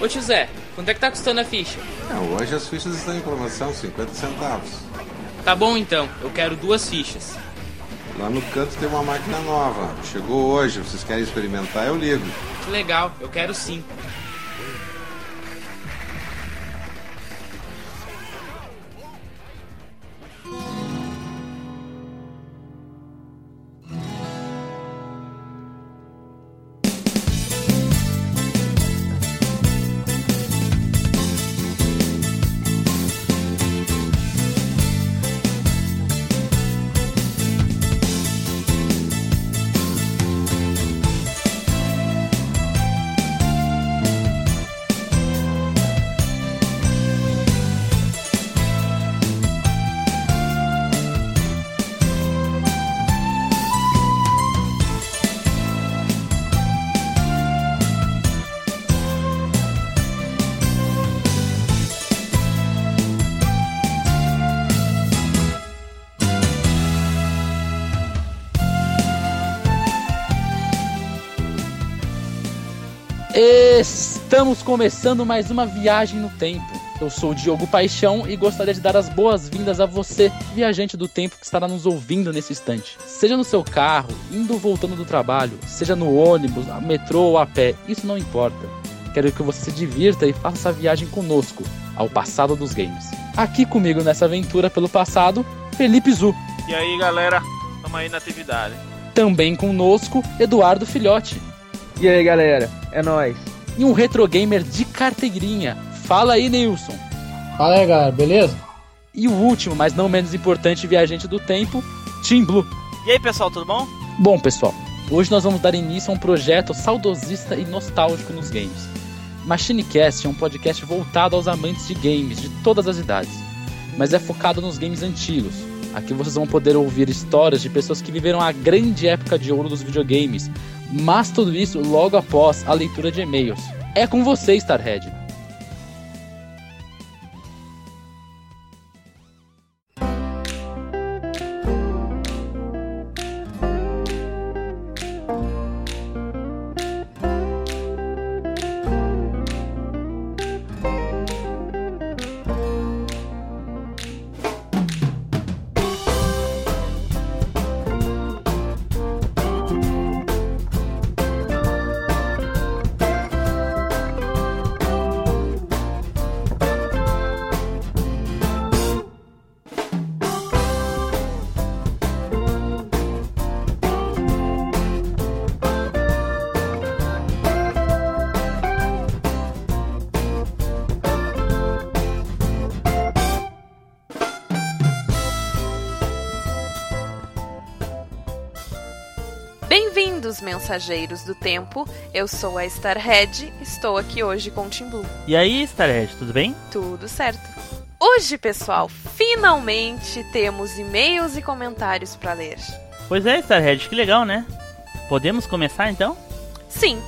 Ô tio Zé, quanto é que tá custando a ficha? É, hoje as fichas estão em promoção, 50 centavos. Tá bom então, eu quero duas fichas. Lá no canto tem uma máquina nova. Chegou hoje, vocês querem experimentar? Eu ligo. Que legal, eu quero sim. Estamos começando mais uma viagem no tempo. Eu sou o Diogo Paixão e gostaria de dar as boas-vindas a você, viajante do tempo que estará nos ouvindo nesse instante. Seja no seu carro, indo ou voltando do trabalho, seja no ônibus, metrô ou a pé, isso não importa. Quero que você se divirta e faça essa viagem conosco, ao passado dos games. Aqui comigo nessa aventura pelo passado, Felipe Zu. E aí galera, tamo aí na atividade. Também conosco, Eduardo Filhote. E aí galera, é nóis e um retro gamer de carteirinha. Fala aí, Nilson. Fala aí, galera, beleza? E o último, mas não menos importante, viajante do tempo, Team Blue. E aí, pessoal, tudo bom? Bom, pessoal, hoje nós vamos dar início a um projeto saudosista e nostálgico nos games. MachineCast é um podcast voltado aos amantes de games de todas as idades, mas é focado nos games antigos. Aqui vocês vão poder ouvir histórias de pessoas que viveram a grande época de ouro dos videogames, mas tudo isso logo após a leitura de e-mails. É com você, Starhead. Bem-vindos, mensageiros do tempo. Eu sou a Starhead, estou aqui hoje com o Tim Blue. E aí, Starhead, tudo bem? Tudo certo. Hoje, pessoal, finalmente temos e-mails e comentários para ler. Pois é, Starhead, que legal, né? Podemos começar então? Sim.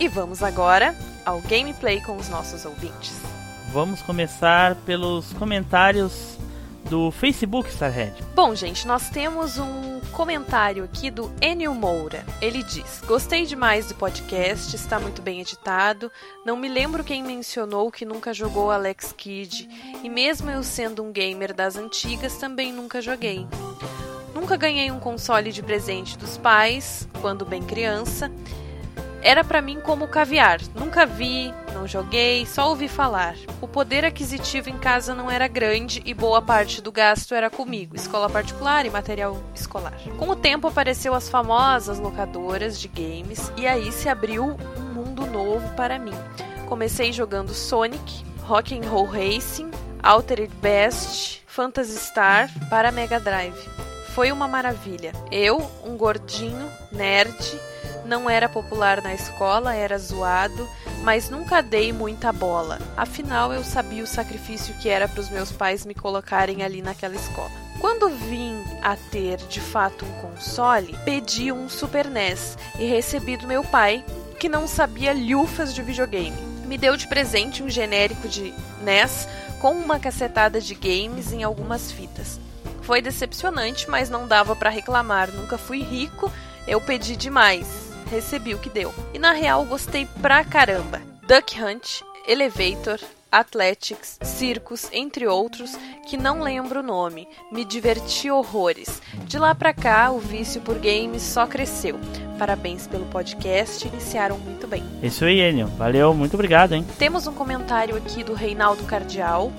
E vamos agora ao gameplay com os nossos ouvintes. Vamos começar pelos comentários do Facebook, Starhead. Bom, gente, nós temos um comentário aqui do Enio Moura. Ele diz: Gostei demais do podcast, está muito bem editado. Não me lembro quem mencionou que nunca jogou Alex Kidd, e mesmo eu sendo um gamer das antigas, também nunca joguei. Nunca ganhei um console de presente dos pais, quando bem criança. Era para mim como caviar. Nunca vi, não joguei, só ouvi falar. O poder aquisitivo em casa não era grande e boa parte do gasto era comigo, escola particular e material escolar. Com o tempo apareceu as famosas locadoras de games e aí se abriu um mundo novo para mim. Comecei jogando Sonic, Rock and Roll Racing, Altered Best, Phantasy Star para Mega Drive. Foi uma maravilha. Eu, um gordinho, nerd, não era popular na escola, era zoado, mas nunca dei muita bola. Afinal, eu sabia o sacrifício que era para os meus pais me colocarem ali naquela escola. Quando vim a ter de fato um console, pedi um Super NES e recebi do meu pai, que não sabia lhufas de videogame. Me deu de presente um genérico de NES com uma cacetada de games em algumas fitas. Foi decepcionante, mas não dava para reclamar. Nunca fui rico, eu pedi demais recebi o que deu. E na real gostei pra caramba. Duck Hunt, Elevator, Athletics, Circus, entre outros, que não lembro o nome. Me diverti horrores. De lá pra cá, o vício por games só cresceu. Parabéns pelo podcast, iniciaram muito bem. Isso aí, Enio. Valeu, muito obrigado, hein? Temos um comentário aqui do Reinaldo Cardial.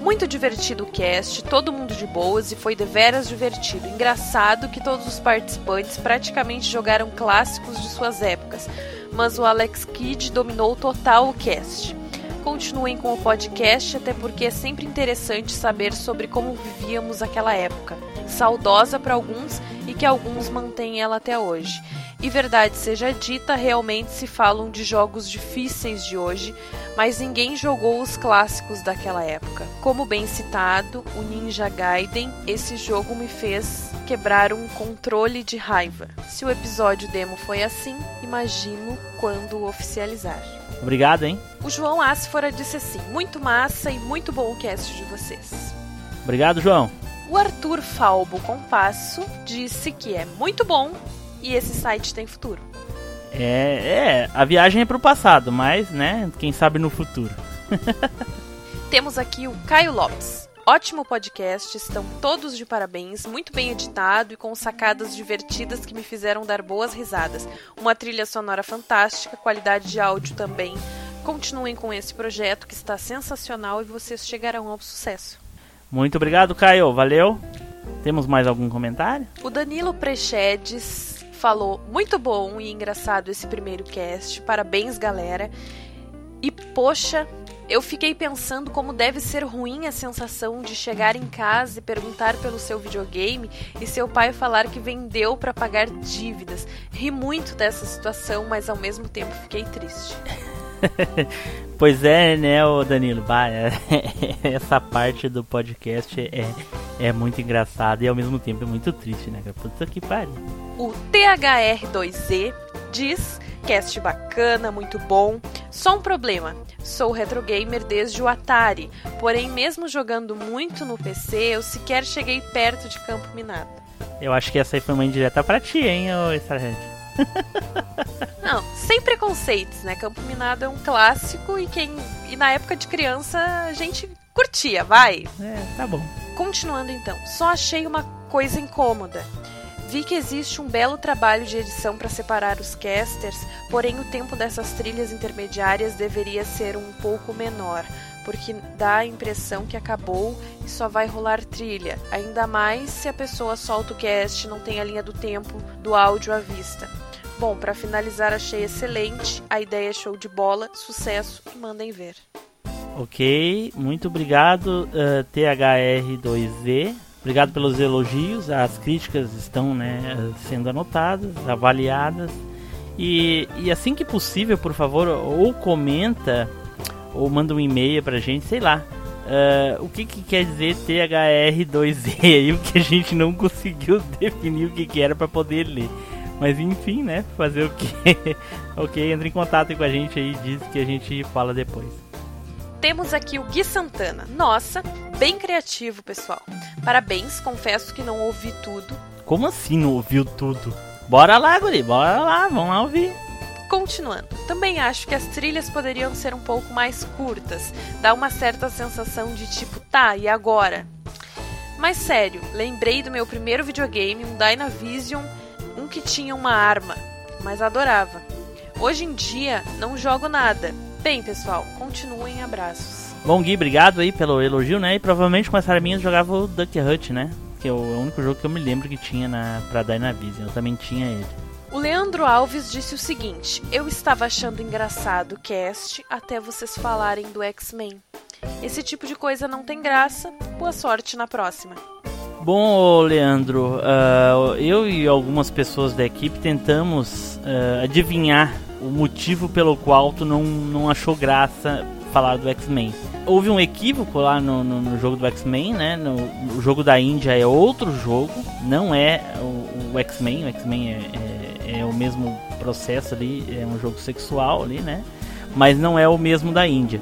Muito divertido o cast, todo mundo de boas e foi deveras divertido. Engraçado que todos os participantes praticamente jogaram clássicos de suas épocas, mas o Alex Kidd dominou total o cast. Continuem com o podcast, até porque é sempre interessante saber sobre como vivíamos aquela época. Saudosa para alguns e que alguns mantêm ela até hoje. E verdade seja dita, realmente se falam de jogos difíceis de hoje, mas ninguém jogou os clássicos daquela época. Como bem citado, o Ninja Gaiden, esse jogo me fez quebrar um controle de raiva. Se o episódio demo foi assim, imagino quando oficializar. Obrigado, hein? O João Asfora disse assim: muito massa e muito bom o cast de vocês. Obrigado, João. O Arthur Falbo Compasso disse que é muito bom e esse site tem futuro. É, é, a viagem é pro passado, mas, né, quem sabe no futuro. Temos aqui o Caio Lopes. Ótimo podcast, estão todos de parabéns, muito bem editado e com sacadas divertidas que me fizeram dar boas risadas. Uma trilha sonora fantástica, qualidade de áudio também. Continuem com esse projeto que está sensacional e vocês chegarão ao sucesso. Muito obrigado, Caio. Valeu. Temos mais algum comentário? O Danilo Prechedes falou: muito bom e engraçado esse primeiro cast. Parabéns, galera. E poxa, eu fiquei pensando como deve ser ruim a sensação de chegar em casa e perguntar pelo seu videogame e seu pai falar que vendeu para pagar dívidas. Ri muito dessa situação, mas ao mesmo tempo fiquei triste. pois é, né, o Danilo? Bah, é, essa parte do podcast é, é muito engraçada e ao mesmo tempo é muito triste, né? Puta que pariu. O THR2Z diz: cast bacana, muito bom. Só um problema: sou retro gamer desde o Atari, porém, mesmo jogando muito no PC, eu sequer cheguei perto de Campo Minado. Eu acho que essa aí foi uma indireta pra ti, hein, ô Starhead? Não, sem preconceitos, né? Campo Minado é um clássico e quem e na época de criança a gente curtia, vai. É, tá bom. Continuando então, só achei uma coisa incômoda. Vi que existe um belo trabalho de edição para separar os casters, porém o tempo dessas trilhas intermediárias deveria ser um pouco menor, porque dá a impressão que acabou e só vai rolar trilha, ainda mais se a pessoa solta o cast e não tem a linha do tempo do áudio à vista. Bom, para finalizar, achei excelente, a ideia é show de bola, sucesso e mandem ver. Ok, muito obrigado, uh, THR2Z. Obrigado pelos elogios, as críticas estão né, sendo anotadas, avaliadas. E, e assim que possível, por favor, ou comenta ou manda um e-mail pra gente, sei lá. Uh, o que, que quer dizer THR2Z aí, o que a gente não conseguiu definir o que, que era para poder ler. Mas enfim, né? Fazer o que? ok, entre em contato com a gente aí, diz que a gente fala depois. Temos aqui o Gui Santana. Nossa, bem criativo, pessoal. Parabéns, confesso que não ouvi tudo. Como assim não ouviu tudo? Bora lá, Guri, bora lá, vamos lá ouvir. Continuando, também acho que as trilhas poderiam ser um pouco mais curtas, dá uma certa sensação de tipo, tá, e agora? Mas sério, lembrei do meu primeiro videogame, um Dynavision, um que tinha uma arma, mas adorava. Hoje em dia, não jogo nada. Bem, pessoal, continuem abraços. Bom, Gui, obrigado aí pelo elogio, né? E provavelmente com essa arminha eu jogava o Duck Hunt, né? Que é o único jogo que eu me lembro que tinha na, pra Dynavision. Eu também tinha ele. O Leandro Alves disse o seguinte: Eu estava achando engraçado o cast até vocês falarem do X-Men. Esse tipo de coisa não tem graça. Boa sorte na próxima. Bom, Leandro, uh, eu e algumas pessoas da equipe tentamos uh, adivinhar o motivo pelo qual tu não, não achou graça falar do X-Men. Houve um equívoco lá no, no, no jogo do X-Men, né? No, o jogo da Índia é outro jogo, não é o, X-Men. O X-Men é, é, é, o mesmo processo ali, é um jogo sexual ali, né? Mas não é o mesmo da Índia.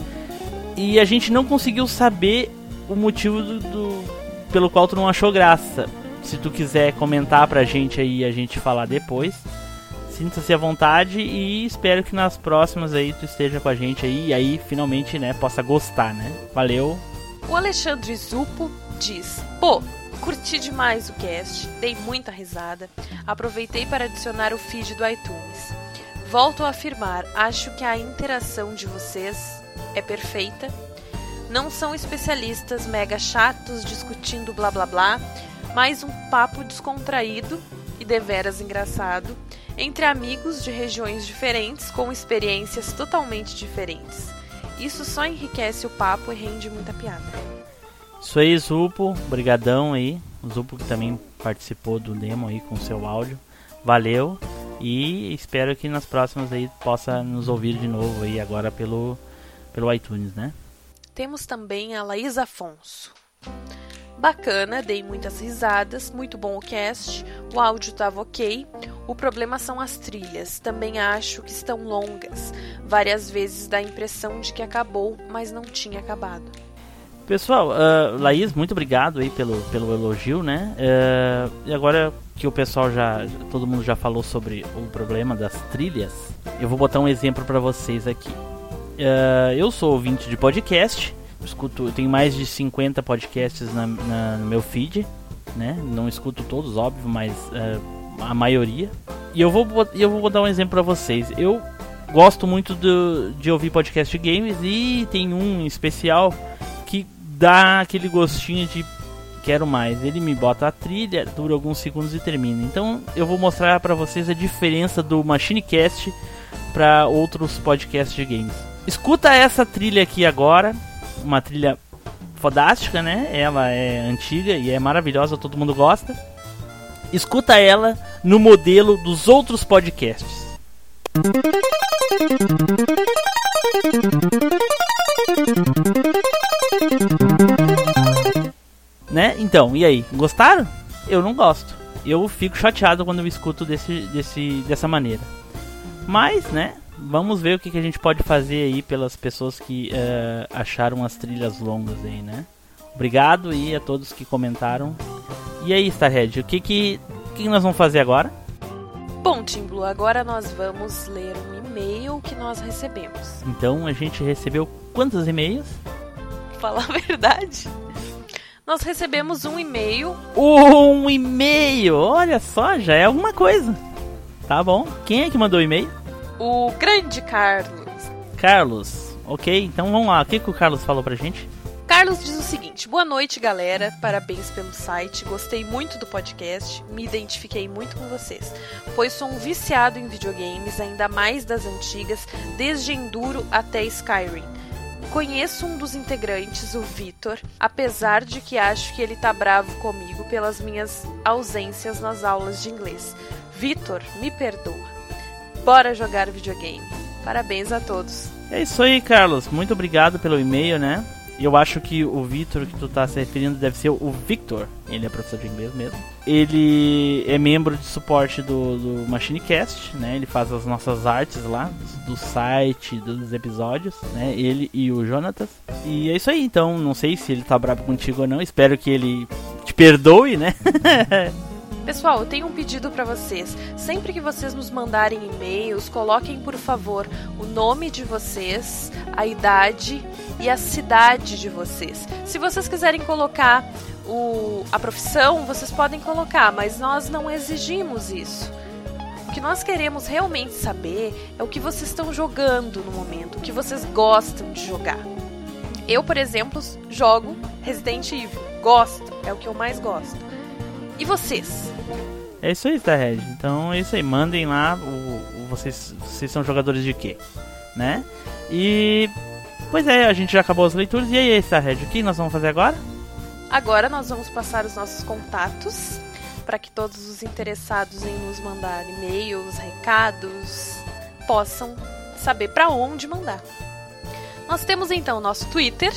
E a gente não conseguiu saber o motivo do, do pelo qual tu não achou graça. Se tu quiser comentar pra gente aí a gente falar depois sinta-se à vontade e espero que nas próximas aí tu esteja com a gente aí e aí finalmente, né, possa gostar, né? Valeu. O Alexandre Zupo diz: Pô, curti demais o cast, dei muita risada, aproveitei para adicionar o feed do iTunes. Volto a afirmar, acho que a interação de vocês é perfeita. Não são especialistas mega chatos discutindo blá blá blá, mas um papo descontraído e deveras engraçado entre amigos de regiões diferentes com experiências totalmente diferentes. Isso só enriquece o papo e rende muita piada. Isso aí, Zupo, brigadão aí. O Zupo que também participou do demo aí com seu áudio. Valeu. E espero que nas próximas aí possa nos ouvir de novo aí agora pelo pelo iTunes, né? Temos também a Laís Afonso. Bacana, dei muitas risadas, muito bom o cast, o áudio estava ok. O problema são as trilhas, também acho que estão longas. Várias vezes dá a impressão de que acabou, mas não tinha acabado. Pessoal, uh, Laís, muito obrigado aí pelo, pelo elogio, né? Uh, e agora que o pessoal já, todo mundo já falou sobre o problema das trilhas, eu vou botar um exemplo para vocês aqui. Uh, eu sou ouvinte de podcast, escuto, tenho mais de 50 podcasts na, na, no meu feed, né? Não escuto todos, óbvio, mas a maioria. E eu vou, eu vou dar um exemplo para vocês. Eu gosto muito do, de ouvir podcast de games e tem um em especial que dá aquele gostinho de quero mais. Ele me bota a trilha, dura alguns segundos e termina. Então eu vou mostrar para vocês a diferença do Machinecast para outros podcasts de games. Escuta essa trilha aqui agora, uma trilha fodástica, né? Ela é antiga e é maravilhosa, todo mundo gosta. Escuta ela no modelo dos outros podcasts. Né? Então, e aí? Gostaram? Eu não gosto. Eu fico chateado quando eu escuto desse, desse, dessa maneira. Mas, né? Vamos ver o que, que a gente pode fazer aí pelas pessoas que uh, acharam as trilhas longas aí, né? Obrigado e a todos que comentaram. E aí, Starhead, o que que, que nós vamos fazer agora? Bom, Timblu, agora nós vamos ler um e-mail que nós recebemos. Então, a gente recebeu quantos e-mails? Falar a verdade. Nós recebemos um e-mail. Um e-mail! Olha só, já é alguma coisa. Tá bom. Quem é que mandou o e-mail? O grande Carlos. Carlos, ok, então vamos lá. O que, que o Carlos falou pra gente? Carlos diz o seguinte: Boa noite, galera. Parabéns pelo site. Gostei muito do podcast. Me identifiquei muito com vocês, pois sou um viciado em videogames, ainda mais das antigas, desde Enduro até Skyrim. Conheço um dos integrantes, o Vitor, apesar de que acho que ele tá bravo comigo pelas minhas ausências nas aulas de inglês. Vitor, me perdoa. Bora jogar videogame. Parabéns a todos. É isso aí, Carlos. Muito obrigado pelo e-mail, né? Eu acho que o Vitor que tu tá se referindo deve ser o Victor. Ele é professor de inglês mesmo. Ele é membro de suporte do, do MachineCast, né? Ele faz as nossas artes lá, do, do site, dos episódios, né? Ele e o Jonatas. E é isso aí, então. Não sei se ele tá bravo contigo ou não. Espero que ele te perdoe, né? Pessoal, eu tenho um pedido para vocês. Sempre que vocês nos mandarem e-mails, coloquem por favor o nome de vocês, a idade e a cidade de vocês. Se vocês quiserem colocar o, a profissão, vocês podem colocar, mas nós não exigimos isso. O que nós queremos realmente saber é o que vocês estão jogando no momento, o que vocês gostam de jogar. Eu, por exemplo, jogo Resident Evil. Gosto, é o que eu mais gosto. E vocês? É isso aí, Starhead. Então é isso aí. Mandem lá. O, o, vocês, vocês são jogadores de quê? Né? E. Pois é, a gente já acabou as leituras. E aí, Starhead, o que nós vamos fazer agora? Agora nós vamos passar os nossos contatos para que todos os interessados em nos mandar e-mails, recados, possam saber para onde mandar. Nós temos então o nosso Twitter,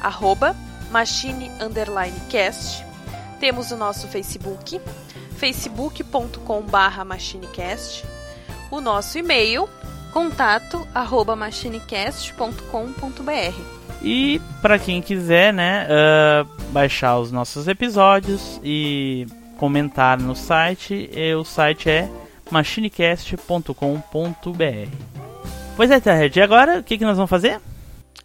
arroba machine_cast. Temos o nosso Facebook, facebook.com.br machinecast, o nosso e-mail, contato arroba machinecast.com.br. E para quem quiser, né, uh, baixar os nossos episódios e comentar no site, o site é machinecast.com.br. Pois é, Terred, e agora o que, que nós vamos fazer?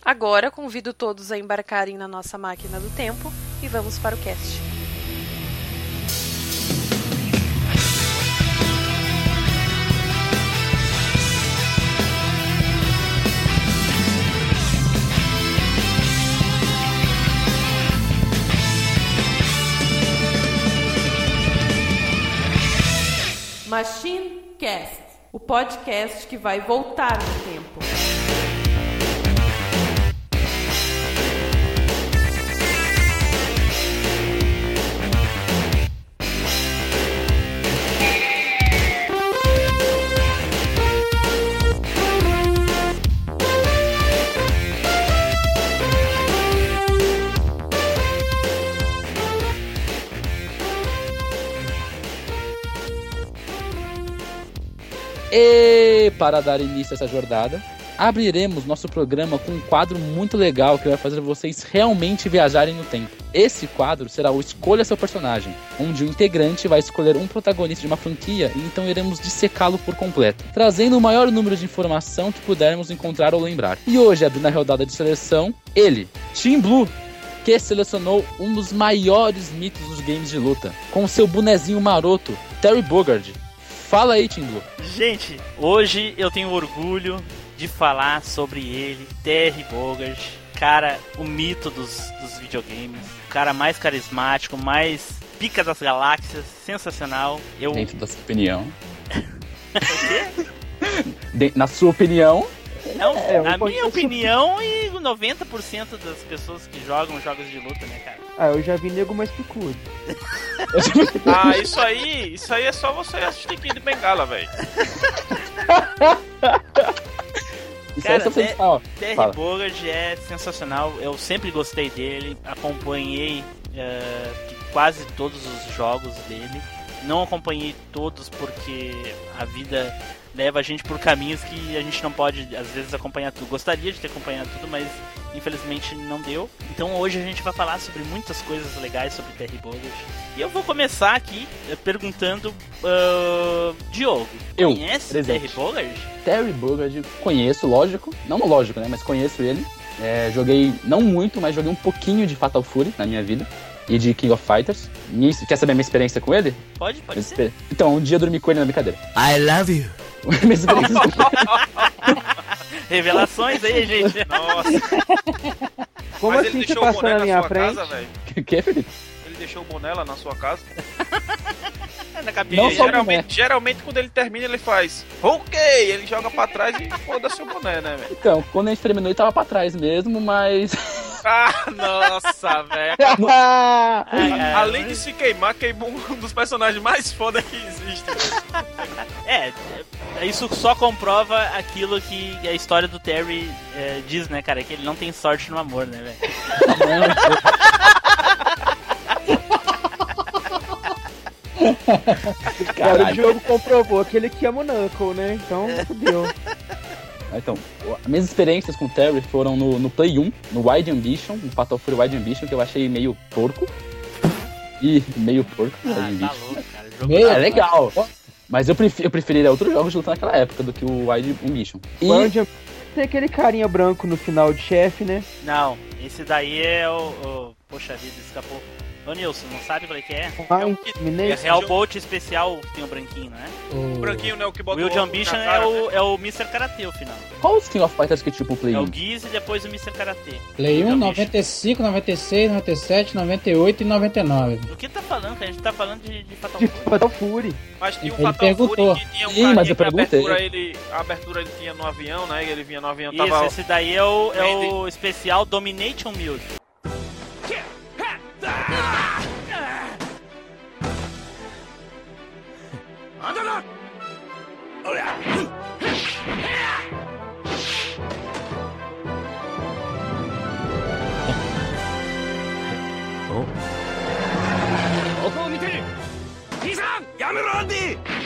Agora convido todos a embarcarem na nossa máquina do tempo e vamos para o cast. Machine Cast, o podcast que vai voltar no tempo. E para dar início a essa jornada, abriremos nosso programa com um quadro muito legal que vai fazer vocês realmente viajarem no tempo. Esse quadro será o Escolha seu personagem, onde o integrante vai escolher um protagonista de uma franquia e então iremos dissecá-lo por completo, trazendo o maior número de informação que pudermos encontrar ou lembrar. E hoje, abrindo a rodada de seleção, ele, Team Blue, que selecionou um dos maiores mitos dos games de luta, com seu bonezinho maroto, Terry Bogard. Fala aí, Blue. Gente, hoje eu tenho orgulho de falar sobre ele, Terry Bogard, cara, o mito dos, dos videogames, o cara mais carismático, mais pica das galáxias, sensacional. Eu... Dentro da sua opinião. De- na sua opinião, Não, É, na minha opinião, e 90% das pessoas que jogam jogos de luta, né, cara? Ah, eu já vi nego mais picudo. Ah, isso aí, isso aí é só você assistir Kid Bengala, velho. isso Cara, aí é só é-. Terry. Bogard é sensacional, eu sempre gostei dele, acompanhei eh, quase todos os jogos dele. Não acompanhei todos porque a vida leva a gente por caminhos que a gente não pode, às vezes, acompanhar tudo. Gostaria de ter acompanhado tudo, mas infelizmente não deu. Então hoje a gente vai falar sobre muitas coisas legais sobre Terry Bogard. E eu vou começar aqui eh, perguntando, ah, Diogo, Eu, conhece presente. Terry Bogard? Terry Bogard, conheço, lógico. Não lógico, né? Mas conheço ele. É, joguei, não muito, mas joguei um pouquinho de Fatal Fury na minha vida. E de King of Fighters. Quer saber a minha experiência com ele? Pode, pode Então, um dia eu dormi com ele na brincadeira. I love you. Revelações aí, gente. Nossa, Como mas assim você deixou o passou boné na minha sua frente? casa, velho. O que, Felipe? Ele deixou o boné lá na sua casa. Na E cabeça. Não geralmente, geralmente quando ele termina, ele faz ok, ele joga pra trás e foda-se o boné, né, velho? Então, quando a gente terminou, ele tava pra trás mesmo, mas. Ah, nossa, velho. Além de se queimar, queimou um dos personagens mais foda que existe. velho. É, é, isso só comprova aquilo que a história do Terry é, diz, né, cara? Que ele não tem sorte no amor, né, velho? cara, o jogo comprovou que ele que ama o Knuckle, né? Então, fudeu. Então, as minhas experiências com o Terry foram no, no Play 1, no Wide Ambition, no Fatal Fury Wide Ambition, que eu achei meio porco. E meio porco, Ah, tá louco, cara. Jogo Meio- É legal. Mas eu, prefi eu preferiria outros jogos de luta naquela época do que o Wide Ambition. E O Andy tem aquele carinha branco no final de chefe, né? Não, esse daí é o. o- Poxa vida, escapou. Ô Nilson, não sabe qual é que é? Ah, o que- É Minute. Real Bolt especial que tem o branquinho, né? O... O branquinho, né? O que bota O Wild o Ambition é cara, o, né? é o Mr. Karate, o final. qual os King of Fighters que tipo o Play É 1? o Giz e depois o Mr. Karate. Play 1, Wild 95, 96, 97, 98 e 99. Do que tá falando, cara? A gente tá falando de, de Fatal De Fury. Fatal Fury. Mas tinha um Ele Fatal perguntou. Fury que tinha um Sim, mas eu que a perguntei. abertura, ele, a abertura ele tinha no avião, né? Ele vinha no avião, Isso, tava... esse daí é o, é o especial Domination Music. ここ見て。兄さんやめろアンディ。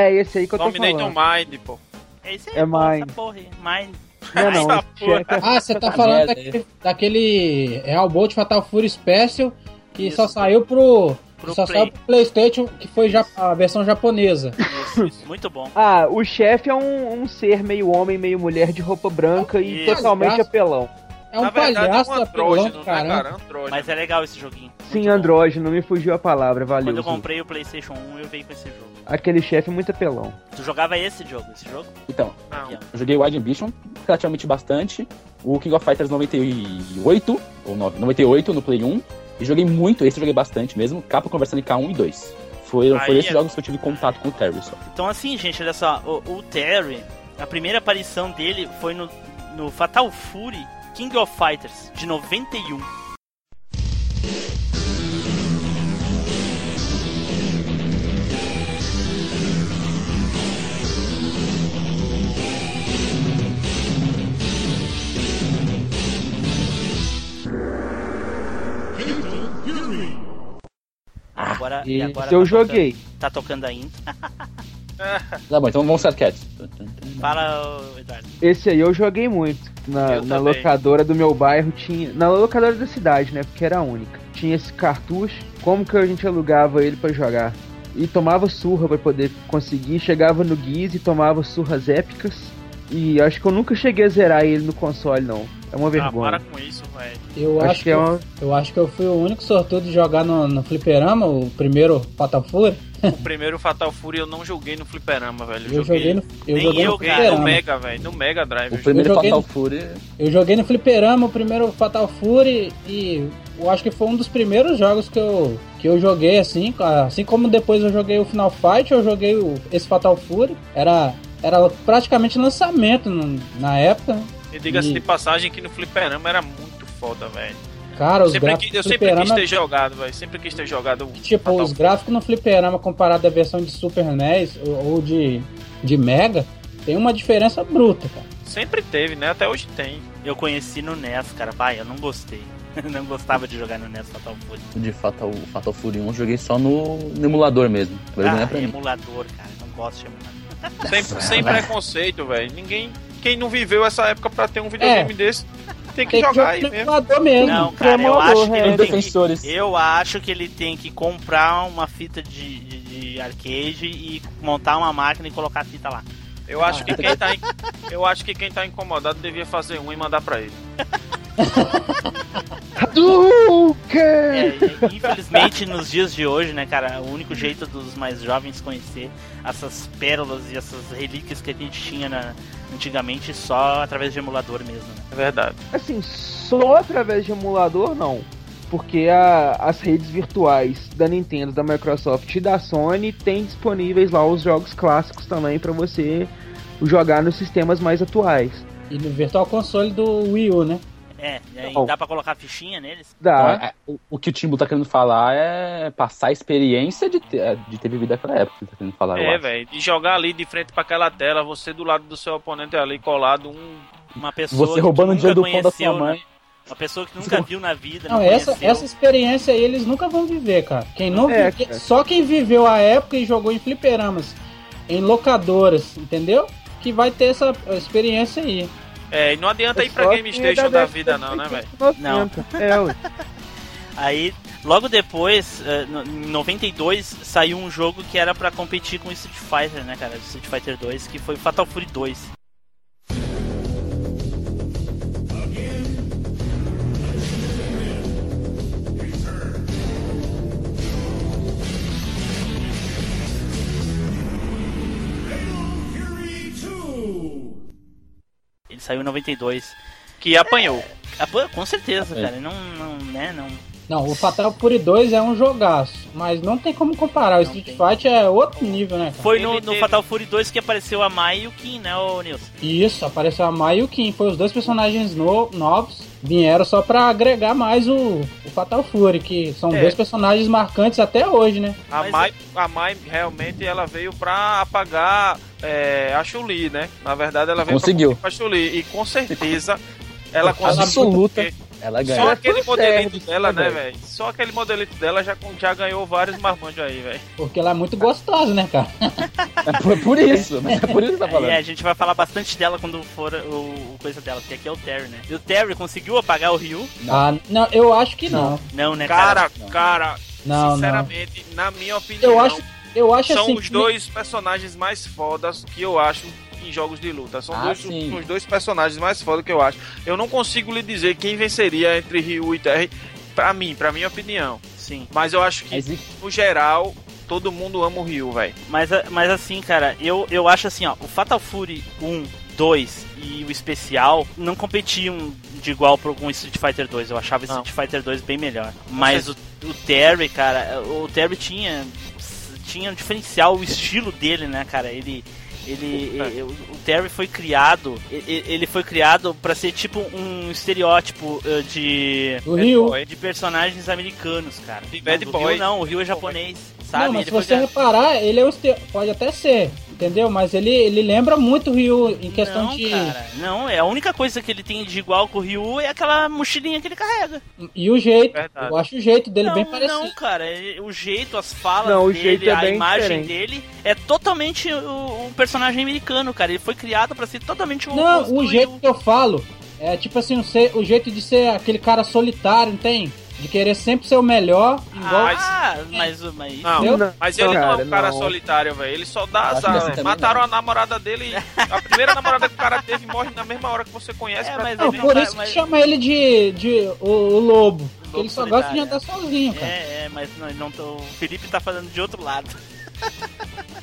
É esse aí que eu tô Dominator falando. Mind, pô. Esse É pô, essa porra aí. Mine. Não, é não, é- Ah, você tá falando daquele, daquele Real Bolt Fatal Fury Special que Isso. só saiu pro. Pro só Play. saiu pro Playstation, que foi já a versão japonesa. Isso, isso. Muito bom. Ah, o chefe é um, um ser meio homem, meio mulher de roupa branca e Isso. totalmente Graças. apelão. É um Na verdade, palhaço é um apelão né, caramba. cara? Andrógeno. Mas é legal esse joguinho. Sim, bom. andrógeno, me fugiu a palavra, valeu. Quando eu comprei o PlayStation 1, eu veio com esse jogo. Aquele chefe muito apelão. Tu jogava esse jogo, esse jogo? Então, Não. eu joguei Wide Ambition relativamente bastante. O King of Fighters 98, ou 9, 98 no Play 1. E joguei muito, esse eu joguei bastante mesmo. Capa conversando em K1 e 2. Foi, Aí foi esses é- jogos que eu tive contato com o Terry só. Então assim, gente, olha só, o, o Terry, a primeira aparição dele foi no, no Fatal Fury King of Fighters de 91. Agora, e agora eu tá joguei. Tocando, tá tocando a intro. Tá bom, então vamos ser Cats. Fala, ô, Eduardo. Esse aí eu joguei muito. Na, na locadora do meu bairro tinha. Na locadora da cidade, né? Porque era a única. Tinha esse cartucho. Como que a gente alugava ele pra jogar? E tomava surra pra poder conseguir. Chegava no Guiz e tomava surras épicas. E acho que eu nunca cheguei a zerar ele no console, não. É uma Ah, vergonha. para com isso, velho. Eu Acho acho, que que é eu, uma- eu acho que eu fui o único sortudo de jogar no, no fliperama, o primeiro Fatal Fury. O primeiro Fatal Fury eu não joguei no fliperama, velho. Eu joguei no, eu Nem joguei eu, no cara. no. Mega, velho. No Mega Drive. O eu primeiro Eu joguei Fatal no- Fury. Eu joguei no fliperama o primeiro Fatal Fury e eu acho que foi um dos primeiros jogos que eu, que eu joguei assim. Assim como depois eu joguei o Final Fight, eu joguei o, esse Fatal Fury. Era, era praticamente lançamento no- na época. E diga-se E- de passagem que no fliperama era muito foda, velho. Cara, os Sempre gráficos que- Eu do sempre quis ter jogado, velho. Sempre quis ter jogado o Tipo, os gráficos no fliperama comparado à versão de Super NES ou ou de, de Mega, tem uma diferença bruta, cara. Sempre teve, né? Até hoje tem. Eu conheci no NES, cara. Pai, eu não gostei. não gostava de jogar no NES Fatal Fury. De Fatal, Fatal Fury 1 eu joguei só no, no emulador mesmo. Vergonha Ah, mim. emulador, cara. Não gosto de emulador. Sem, sem preconceito, velho. Ninguém. Quem não viveu essa época pra ter um videogame desse, tem que Tem que jogar jogar aí mesmo. mesmo. Não, cara, eu acho que é. ele Os tem que, defensores. Eu acho que ele tem que comprar uma fita de, de, de arcade e montar uma máquina e colocar a fita lá. Eu acho que quem tá, in- eu acho que quem tá incomodado devia fazer um e mandar pra ele. Hadouken! É, infelizmente, nos dias de hoje, né, cara, o único jeito dos mais jovens conhecer essas pérolas e essas relíquias que a gente tinha na- antigamente só através de emulador mesmo, né? É verdade. Assim, só através de emulador, não. Porque a- as redes virtuais da Nintendo, da Microsoft e da Sony têm disponíveis lá os jogos clássicos também pra você jogar nos sistemas mais atuais. E no Virtual Console do Wii U, né? É, e aí Não. dá pra colocar fichinha neles? Então, Dá. é- o, o que o Timbu tá querendo falar é passar a experiência de ter, de ter vivido aquela época. que Ele tá querendo falar, É, velho. De jogar ali de frente pra aquela tela, você do lado do seu oponente ali colado, um. Uma pessoa Você que roubando o dinheiro do pão da sua mãe. né? Uma pessoa que nunca viu na vida, Não, não, essa, conheceu. essa experiência aí eles nunca vão viver, cara. Quem não É, vive- cara. Só quem viveu a época e jogou em fliperamas, em locadoras, entendeu? Que vai ter essa experiência aí. É, e não adianta ir pra Game Station da vida, não, né, velho? 90. É, ué. Aí, logo depois, eh, em 92, saiu um jogo que era pra competir com o Street Fighter, né, cara? Street Fighter 2, que foi Fatal Fury 2. Ele saiu em 92. Que apanhou. Pô, com certeza, É. cara. Não, não, né, não. Não, o Fatal Fury 2 é um jogaço, mas não tem como comparar. O Street tem. Fighter é outro nível, né? Cara? Foi no, no teve- Fatal Fury 2 que apareceu a Mai e o Kim, né, ô Nilson? Isso, apareceu a Mai e o Kim. Foi os dois personagens no- novos. Vieram só pra agregar mais o, o Fatal Fury, que são É. dois personagens marcantes até hoje, né? A Mai, a Mai realmente ela veio pra apagar é, a Chuli, né? Na verdade, ela veio Conseguiu. pra, pra Chuli. E com certeza ela conseguiu. Absoluta. Ela Só ganha. aquele modelito dela, né, né, velho? Só aquele modelito dela já, com- já ganhou vários marmanjos aí, velho. Porque ela é muito gostosa, né, cara? É por, por isso, mas é por isso que tá falando. É, a gente vai falar bastante dela quando for o, o coisa dela, porque aqui é o Terry, né? E o Terry conseguiu apagar o Ryu? Ah, não, eu acho que não. Não, né, cara? Cara, cara, Não, não. sinceramente, na minha opinião, Eu acho, eu acho são assim. os dois personagens mais fodas que eu acho em jogos de luta. São Ah, dois, sim. os dois personagens mais fodas que eu acho. Eu não consigo lhe dizer quem venceria entre Ryu e Terry, pra mim, pra minha opinião. Sim. Mas eu acho que, Mas e- no geral, todo mundo ama o Ryu, velho. Mas, mas assim, cara, eu, eu acho assim, ó, o Fatal Fury 1, 2 e o especial não competiam de igual pro, com o Street Fighter 2. Eu achava o Não. Street Fighter 2 bem melhor. Mas o, o Terry, cara, o Terry tinha, tinha um diferencial, o estilo dele, né, cara? Ele. Ele, ele- o Terry foi criado, ele, foi criado pra ser tipo um estereótipo eh, de de personagens americanos, cara. De bad boy. Ryu não, o Rio é japonês, sabe? não, mas Ele se você criado- reparar, ele é o este... pode até ser, entendeu? Mas ele, ele lembra muito o Ryu em questão não, de. cara, não, é a única coisa que ele tem de igual com o Ryu é aquela mochilinha que ele carrega. E o jeito. Verdade. Eu acho o jeito dele não, bem parecido. não, cara, é- o jeito, as falas Não, o dele, jeito é a bem imagem diferente. dele é totalmente o, o personagem americano, cara. Ele foi criado pra ser totalmente o Não, o jeito Ryu. que eu falo é tipo assim, o jeito de ser aquele cara solitário, não tem? De querer sempre ser o melhor, igual. Ah, mas, mas, Não, Entendeu? mas ele não é cara, um cara não. solitário, velho. Ele só dá azar. assim Mataram não. a namorada dele. A primeira namorada que o cara teve morre na mesma hora que você conhece. É, mas Não, não por isso que mas- chama ele de, de o, o lobo. Lobo ele só gosta de andar sozinho, cara. É, é, mas não, não tô- o Felipe tá falando de outro lado.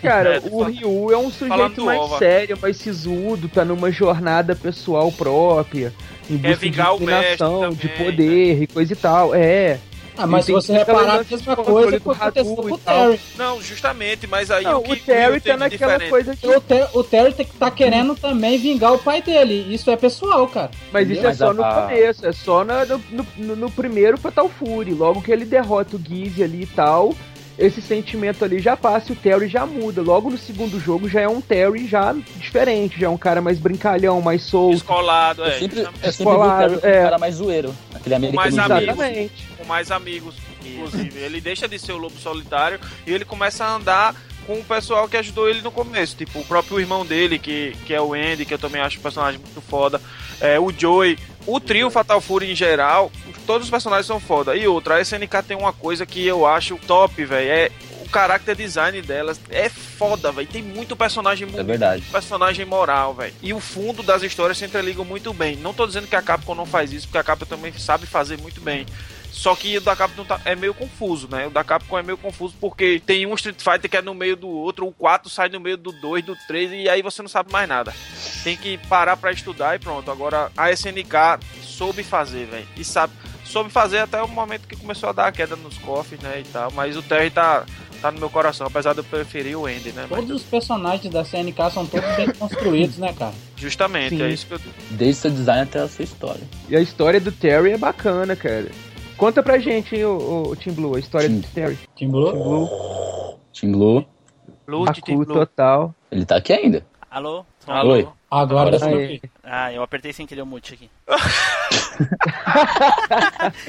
Cara, É, o Ryu é um sujeito mais Ova. sério, mais sisudo, tá numa jornada pessoal própria, em Quer busca de vingar o dominação, mestre de também, poder e coisa e tal. É. Ah, mas se você que reparar, a mesma coisa que aconteceu com o. Terry. Não, justamente, mas aí Não, o que o Terry tá naquela diferente? coisa de. O, Ter, o Terry tem- tá querendo também vingar o pai dele. Isso é pessoal, cara. Mas isso é Mas só a- no começo, é só na- no, no, no primeiro Fatal Fury. Logo que ele derrota o Gizzy ali e tal, esse sentimento ali já passa e o Terry já muda. Logo no segundo jogo já é um Terry já diferente, já é um cara mais brincalhão, mais solto. Descolado, Eu é. sempre, eu sempre vi o Terry é. um cara mais zoeiro. Aquele mais americano amigos. zoeiro. Exatamente. com mais amigos, inclusive. Ele deixa de ser o lobo solitário e ele começa a andar com o pessoal que ajudou ele no começo. Tipo, o próprio irmão dele, que, que é o Andy, que eu também acho um personagem muito foda. É, o Joey. O trio Fatal Fury em geral, todos os personagens são foda. E outra, a SNK tem uma coisa que eu acho top, velho. É o character design delas. É foda, velho. Tem muito personagem É verdade. personagem moral, velho. E o fundo das histórias se interligam muito bem. Não tô dizendo que a Capcom não faz isso, porque a Capcom também sabe fazer muito bem. Só que o da Capcom tá- é meio confuso, né? O da Capcom é meio confuso porque tem um Street Fighter que é no meio do outro, o 4 sai no meio do 2, do 3 e aí você não sabe mais nada. Tem que parar pra estudar e pronto. Agora a SNK soube fazer, velho. E sabe, soube fazer até o momento que começou a dar a queda nos cofres, né, e tal. Mas o Terry tá tá no meu coração, apesar de eu preferir o Andy, né? Mas Todos os personagens da CNK são todos bem construídos, né, cara? justamente, Sim. é isso que eu Desde seu design até a sua história. E a história do Terry é bacana, cara. Conta pra gente, hein, o, o Team Blue, a história Sim. do Terry. Team Blue? Team Blue, Team Blue, Lute, Baku total. ele tá aqui ainda. Alô? Alô? Oi. Agora Agora sim. Ah, eu apertei sem querer o mute aqui.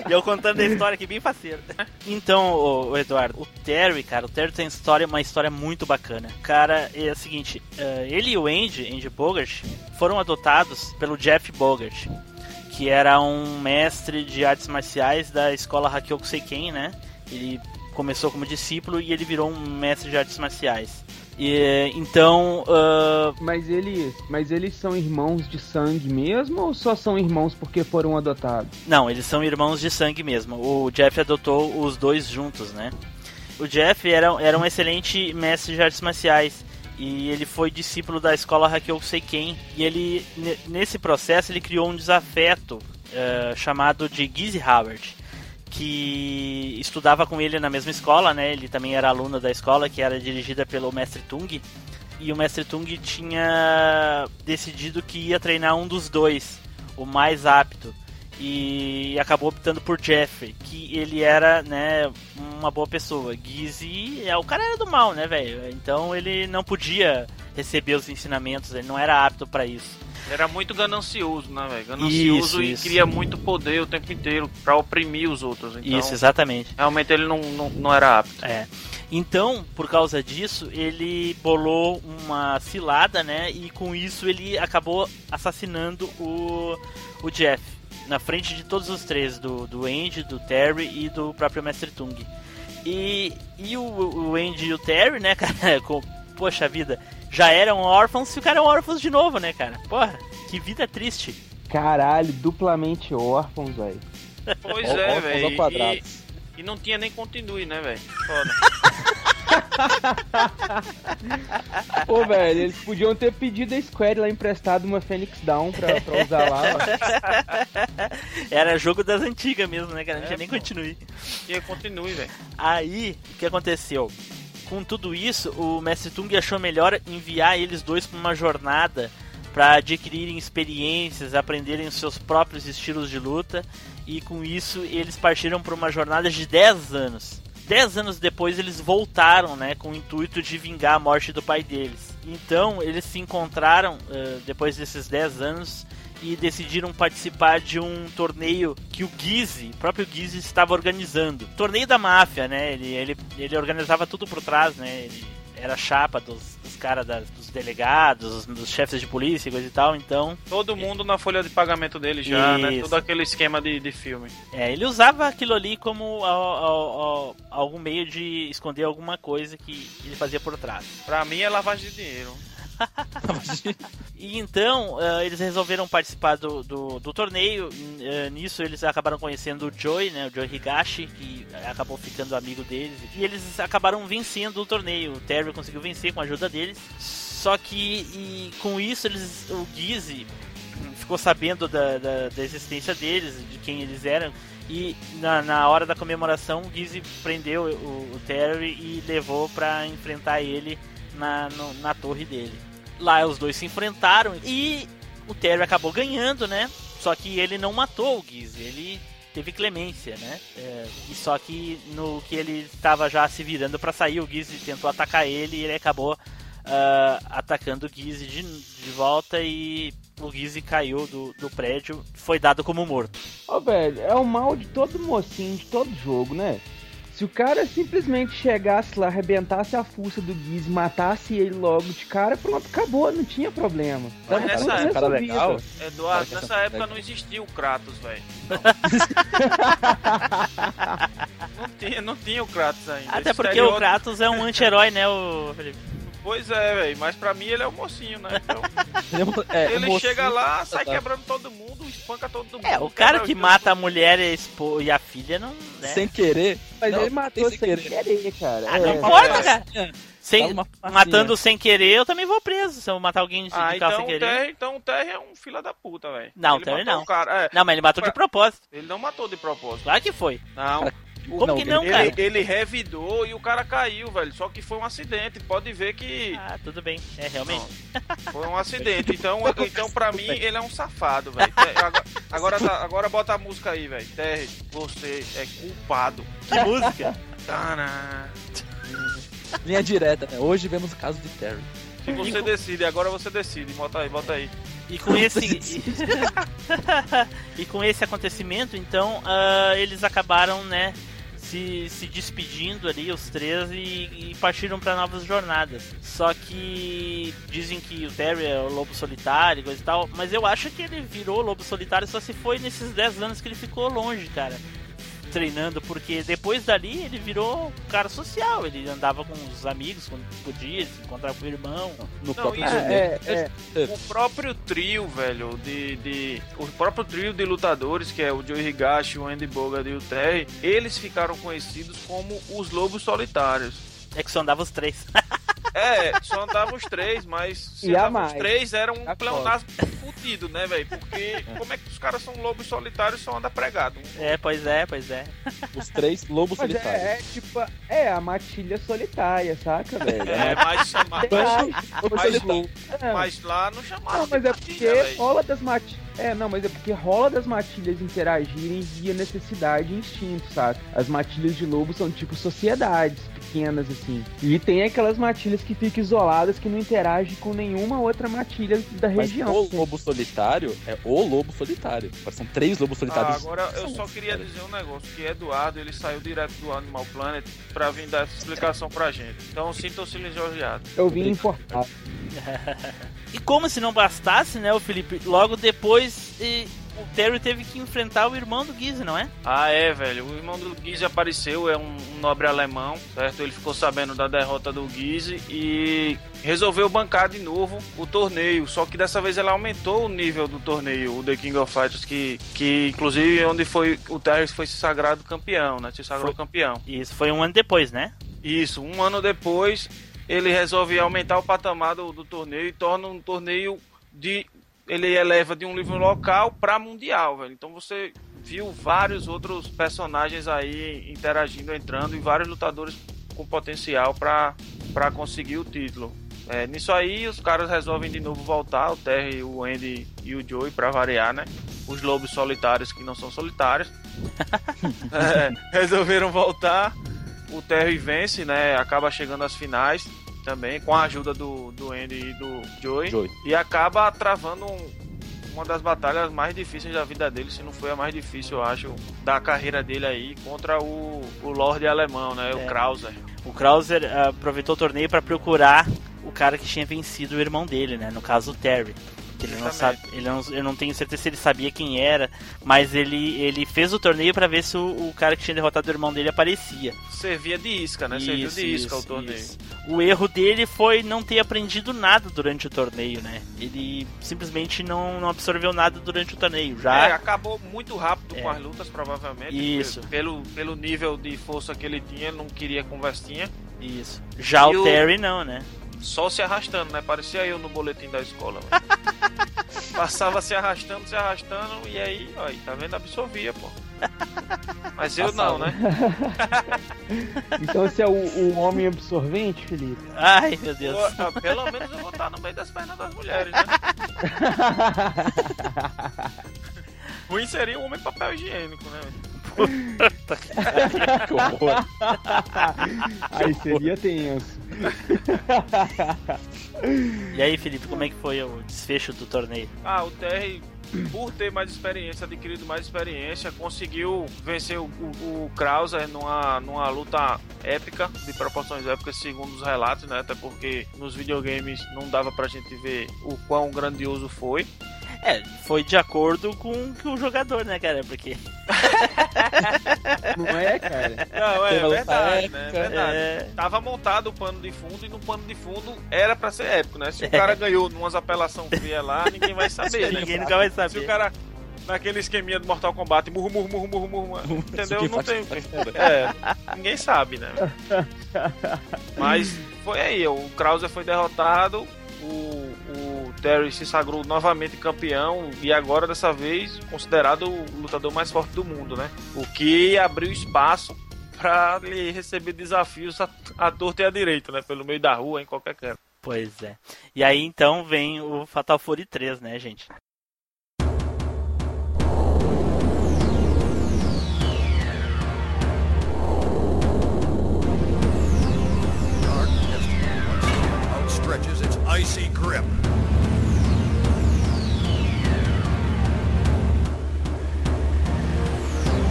e eu contando a história aqui bem faceiro. Então, o, Eduardo, o Terry, cara, o Terry tem história, uma história muito bacana. Cara, é o seguinte, eh, ele e o Andy, Andy Bogart, foram adotados pelo Jeff Bogart, que era um mestre de artes marciais da escola Hakyoku Seiken, né? Ele começou como discípulo e ele virou um mestre de artes marciais. E, então, ah, Mas eles, mas eles são irmãos de sangue mesmo ou só são irmãos porque foram adotados? Não, eles são irmãos de sangue mesmo. O Jeff adotou os dois juntos, né? O Jeff era, era um excelente mestre de artes marciais. E ele foi discípulo da escola Hakyoku Seiken. E ele, ne- nesse processo, ele criou um desafeto eh, chamado de Gizzy Howard. Que estudava com ele na mesma escola, né? Ele também era aluno da escola, que era dirigida pelo mestre Tung. E o mestre Tung tinha decidido que ia treinar um dos dois, o mais apto e acabou optando por Jeffrey, que ele era, né, uma boa pessoa. Gizzy, é, o cara era do mal, né, velho? Então ele não podia receber os ensinamentos, ele não era apto para isso. Ele era muito ganancioso, né, velho? Ganancioso Isso, e isso. queria muito poder o tempo inteiro pra oprimir os outros. Então, Isso, exatamente. realmente ele não, não, não era apto. É. Então, por causa disso, ele bolou uma cilada, né? E com isso ele acabou assassinando o, o Jeff. Na frente de todos os três, do, do Andy, do Terry e do próprio Mestre Tung. E, e o, o Andy e o Terry, né, cara, com, poxa vida, já eram órfãos, ficaram órfãos de novo, né, cara? Porra, que vida triste. Caralho, duplamente órfãos, velho. Pois Ó- é, velho. E, e não tinha nem continue, né, velho? Foda. Pô, velho, eles podiam ter pedido a Square lá emprestado uma Phoenix Down pra, pra usar lá. ó. Era jogo das antigas mesmo, né, cara? Não É, tinha nem continue. Tinha continue, velho. Aí, o que aconteceu? Com tudo isso, o Mestre Tung achou melhor enviar eles dois para uma jornada para adquirirem experiências, aprenderem os seus próprios estilos de luta, e com isso eles partiram para uma jornada de 10 anos. 10 anos depois eles voltaram, né, com o intuito de vingar a morte do pai deles. Então, eles se encontraram eh, depois desses 10 anos e decidiram participar de um torneio que o Gizzy, o próprio Gizzy estava organizando. Torneio da máfia, né? Ele, ele, ele organizava tudo por trás, né? Ele era chapa dos, dos caras dos delegados, dos chefes de polícia e coisa e tal, então Todo mundo na folha de pagamento dele já, né? Isso. Todo aquele esquema de, de filme. é, ele usava aquilo ali como ao- algum meio de esconder alguma coisa que ele fazia por trás. Pra mim é lavagem de dinheiro. E então eh, eles resolveram participar do, do, do torneio. Eh, nisso eles acabaram conhecendo o Joey, né? O Joey Higashi, que acabou ficando amigo deles. E eles acabaram vencendo o torneio. O Terry conseguiu vencer com a ajuda deles. Só que com isso eles, o Gizzy ficou sabendo da, da, da existência deles, de quem eles eram. E na, na hora da comemoração, o Gizzy prendeu o, o Terry e levou pra enfrentar ele na, no- na torre dele. Lá os dois se enfrentaram e o Terry acabou ganhando, né? Só que ele não matou o Gizzy, ele teve clemência, né? É, e só que no que ele estava já se virando pra sair, o Gizzy tentou atacar ele e ele acabou ah, atacando o Gizzy de, de volta e o Gizzy caiu do, do prédio, foi dado como morto. Ô, velho, é o mal de todo mocinho, de todo jogo, né? Se o cara simplesmente chegasse lá, arrebentasse a fuça do Giz, matasse ele logo de cara, pronto, acabou, não tinha problema. Mas Tava nessa tudo época- legal. Eduardo, nessa essa- época não existia o Kratos, velho. Não tinha, não tinha o Kratos ainda. Até porque o Kratos é um anti-herói, né, o Felipe? Pois é, velho. Mas pra mim ele é o mocinho, né? Então, É, o ele mocinho- chega lá, sai tá. quebrando todo mundo, espanca todo mundo. É, o cara que mata a mulher e a, e filha não. Né? Sem querer. Mas Não, ele matou sem sem querer. querer, cara. Ah, É. não importa, É. cara. Sem, matando sem querer, eu também vou preso. Se eu matar alguém de Ah, carro então sem o, querer. Terry, então o Terry é um filho da puta, velho. Não, Ele o Terry não. o Cara. É, Não, mas ele matou de propósito. ele não matou de propósito. Claro que foi. Não. Como que não, ele, cara? ele revidou e o cara caiu, velho. Só que foi um acidente. Pode ver que Ah, tudo bem. É, realmente. foi um acidente. Então, então pra mim, ele é um safado, velho. Agora, agora, tá- agora bota a música aí, velho. Terry, você é culpado. Que música. Tana. Linha direta, né? Hoje vemos o caso de Terry. Se você decide, agora você decide. Bota aí, bota aí. E com esse. e com esse acontecimento, então, ah, eles acabaram, né? Se, se despedindo ali, os três, e, e partiram para novas jornadas. Só que dizem que o Terry é o lobo solitário e coisa e tal, mas eu acho que ele virou lobo solitário só se foi nesses 10 anos que ele ficou longe, cara. Treinando, porque depois dali ele virou um cara social. Ele andava com os amigos quando podia, se encontrava com o irmão. No Não, próprio isso- torneio. É, é, O próprio trio, velho, de, de. O próprio trio de lutadores, que é o Joe Higashi, o Andy Bogard e o Terry, eles ficaram conhecidos como os Lobos Solitários. É que só andava os três. É, só andavam os três, mas se andavam os três era um pleonasmo fudido, né, velho? Porque como é que os caras são lobos solitários e só anda pregado? É, pois é, pois é. Os três lobos mas solitários. é, é tipo, é a matilha solitária, saca, velho? É, mas, Verdade. mas, É. mas lá não chamaram Não, mas de é matilha, porque rola das matilhas. É, não, mas é porque rola das matilhas interagirem via necessidade e instinto, saca? As matilhas de lobo são tipo sociedades, pequenas, assim. E tem aquelas matilhas que ficam isoladas, que não interagem com nenhuma outra matilha da Mas região. o lobo solitário é o lobo solitário. São três lobos Ah, solitários. agora eu só queria dizer um negócio, que Eduardo ele saiu direto do Animal Planet pra vir dar essa explicação pra gente. Então sintam-se lisonjeados. Eu vim importar. E como se não bastasse, né, o Felipe, logo depois e, o Terry teve que enfrentar o irmão do Gizzy, não é? Ah, é, velho. O irmão do Gizzy apareceu, é um, um nobre alemão, certo? Ele ficou sabendo da derrota do Gizzy e resolveu bancar de novo o torneio. Só que dessa vez ela aumentou o nível do torneio, o The King of Fighters, que, que inclusive é onde foi o Terry foi se sagrado campeão, né? Se sagrou Foi. campeão. E isso foi um ano depois, né? Isso, um ano depois ele resolve aumentar o patamar do, do torneio e torna um torneio de. Ele eleva de um nível local para mundial, velho. Então você viu vários outros personagens aí interagindo, entrando e vários lutadores com potencial para conseguir o título. É, nisso aí os caras resolvem de novo voltar, o Terry, o Andy e o Joey para variar, né? Os lobos solitários que não são solitários. É, resolveram voltar o Terry vence, né? Acaba chegando às finais também, com a ajuda do, do Andy e do Joey. Joey. E acaba travando um- uma das batalhas mais difíceis da vida dele, se não foi a mais difícil, eu acho, da carreira dele aí, contra o, o Lorde alemão, né? O É. Krauser. O Krauser ah, aproveitou o torneio para procurar o cara que tinha vencido o irmão dele, né? No caso, o Terry. Que ele não sabe, ele não, eu não tenho certeza se ele sabia quem era, mas ele, ele fez o torneio para ver se o, o cara que tinha derrotado o irmão dele aparecia. Servia de isca, né? Serviu de isca o torneio. isso. O erro dele foi não ter aprendido nada durante o torneio, né? Ele simplesmente não, não absorveu nada durante o torneio. Já É, acabou muito rápido É. com as lutas, provavelmente. Isso. Pelo, pelo nível de força que ele tinha, ele não queria conversinha. isso. Já E o o- Terry não, né? Só se arrastando, né? Parecia eu no boletim da escola. Passava se arrastando, se arrastando, e aí, ó, aí, tá vendo? Absorvia, pô. Mas eu não, né? Então você é o, o homem absorvente, Felipe? Ai, meu Deus. Pô, ah, pelo menos eu vou estar no meio das pernas das mulheres, né? Ruim seria o homem papel higiênico, né? Que horror. Aí seria tenso. E aí, Felipe, como é que foi o desfecho do torneio? Ah, o Terry, por ter mais experiência, adquirido mais experiência, conseguiu vencer o, o, o Krauser numa, numa luta épica, de proporções épicas, segundo os relatos, né? Até porque nos videogames não dava pra gente ver o quão grandioso foi. É, foi de acordo com o jogador, né, cara? Porque Não é, cara? Não, é uma luta verdade, né? É épica, verdade. é, Tava montado o pano de fundo e no pano de fundo era pra ser épico, né? Se o cara ganhou numas apelação fria lá, ninguém vai saber, né? ninguém nunca vai Se o saber. cara naquele esqueminha do Mortal Kombat, murro, murro, murro, murro, murro, entendeu? Não tem. É, ninguém sabe, né? Mas foi aí, o Krauser foi derrotado, o, o Terry se sagrou novamente campeão e agora dessa vez considerado o lutador mais forte do mundo, né? O que abriu espaço para ele receber desafios à, à torta e à direita, né? Pelo meio da rua, em qualquer canto. Pois é. E aí então vem o Fatal Fury 3, né, gente? outstretches its icy grip.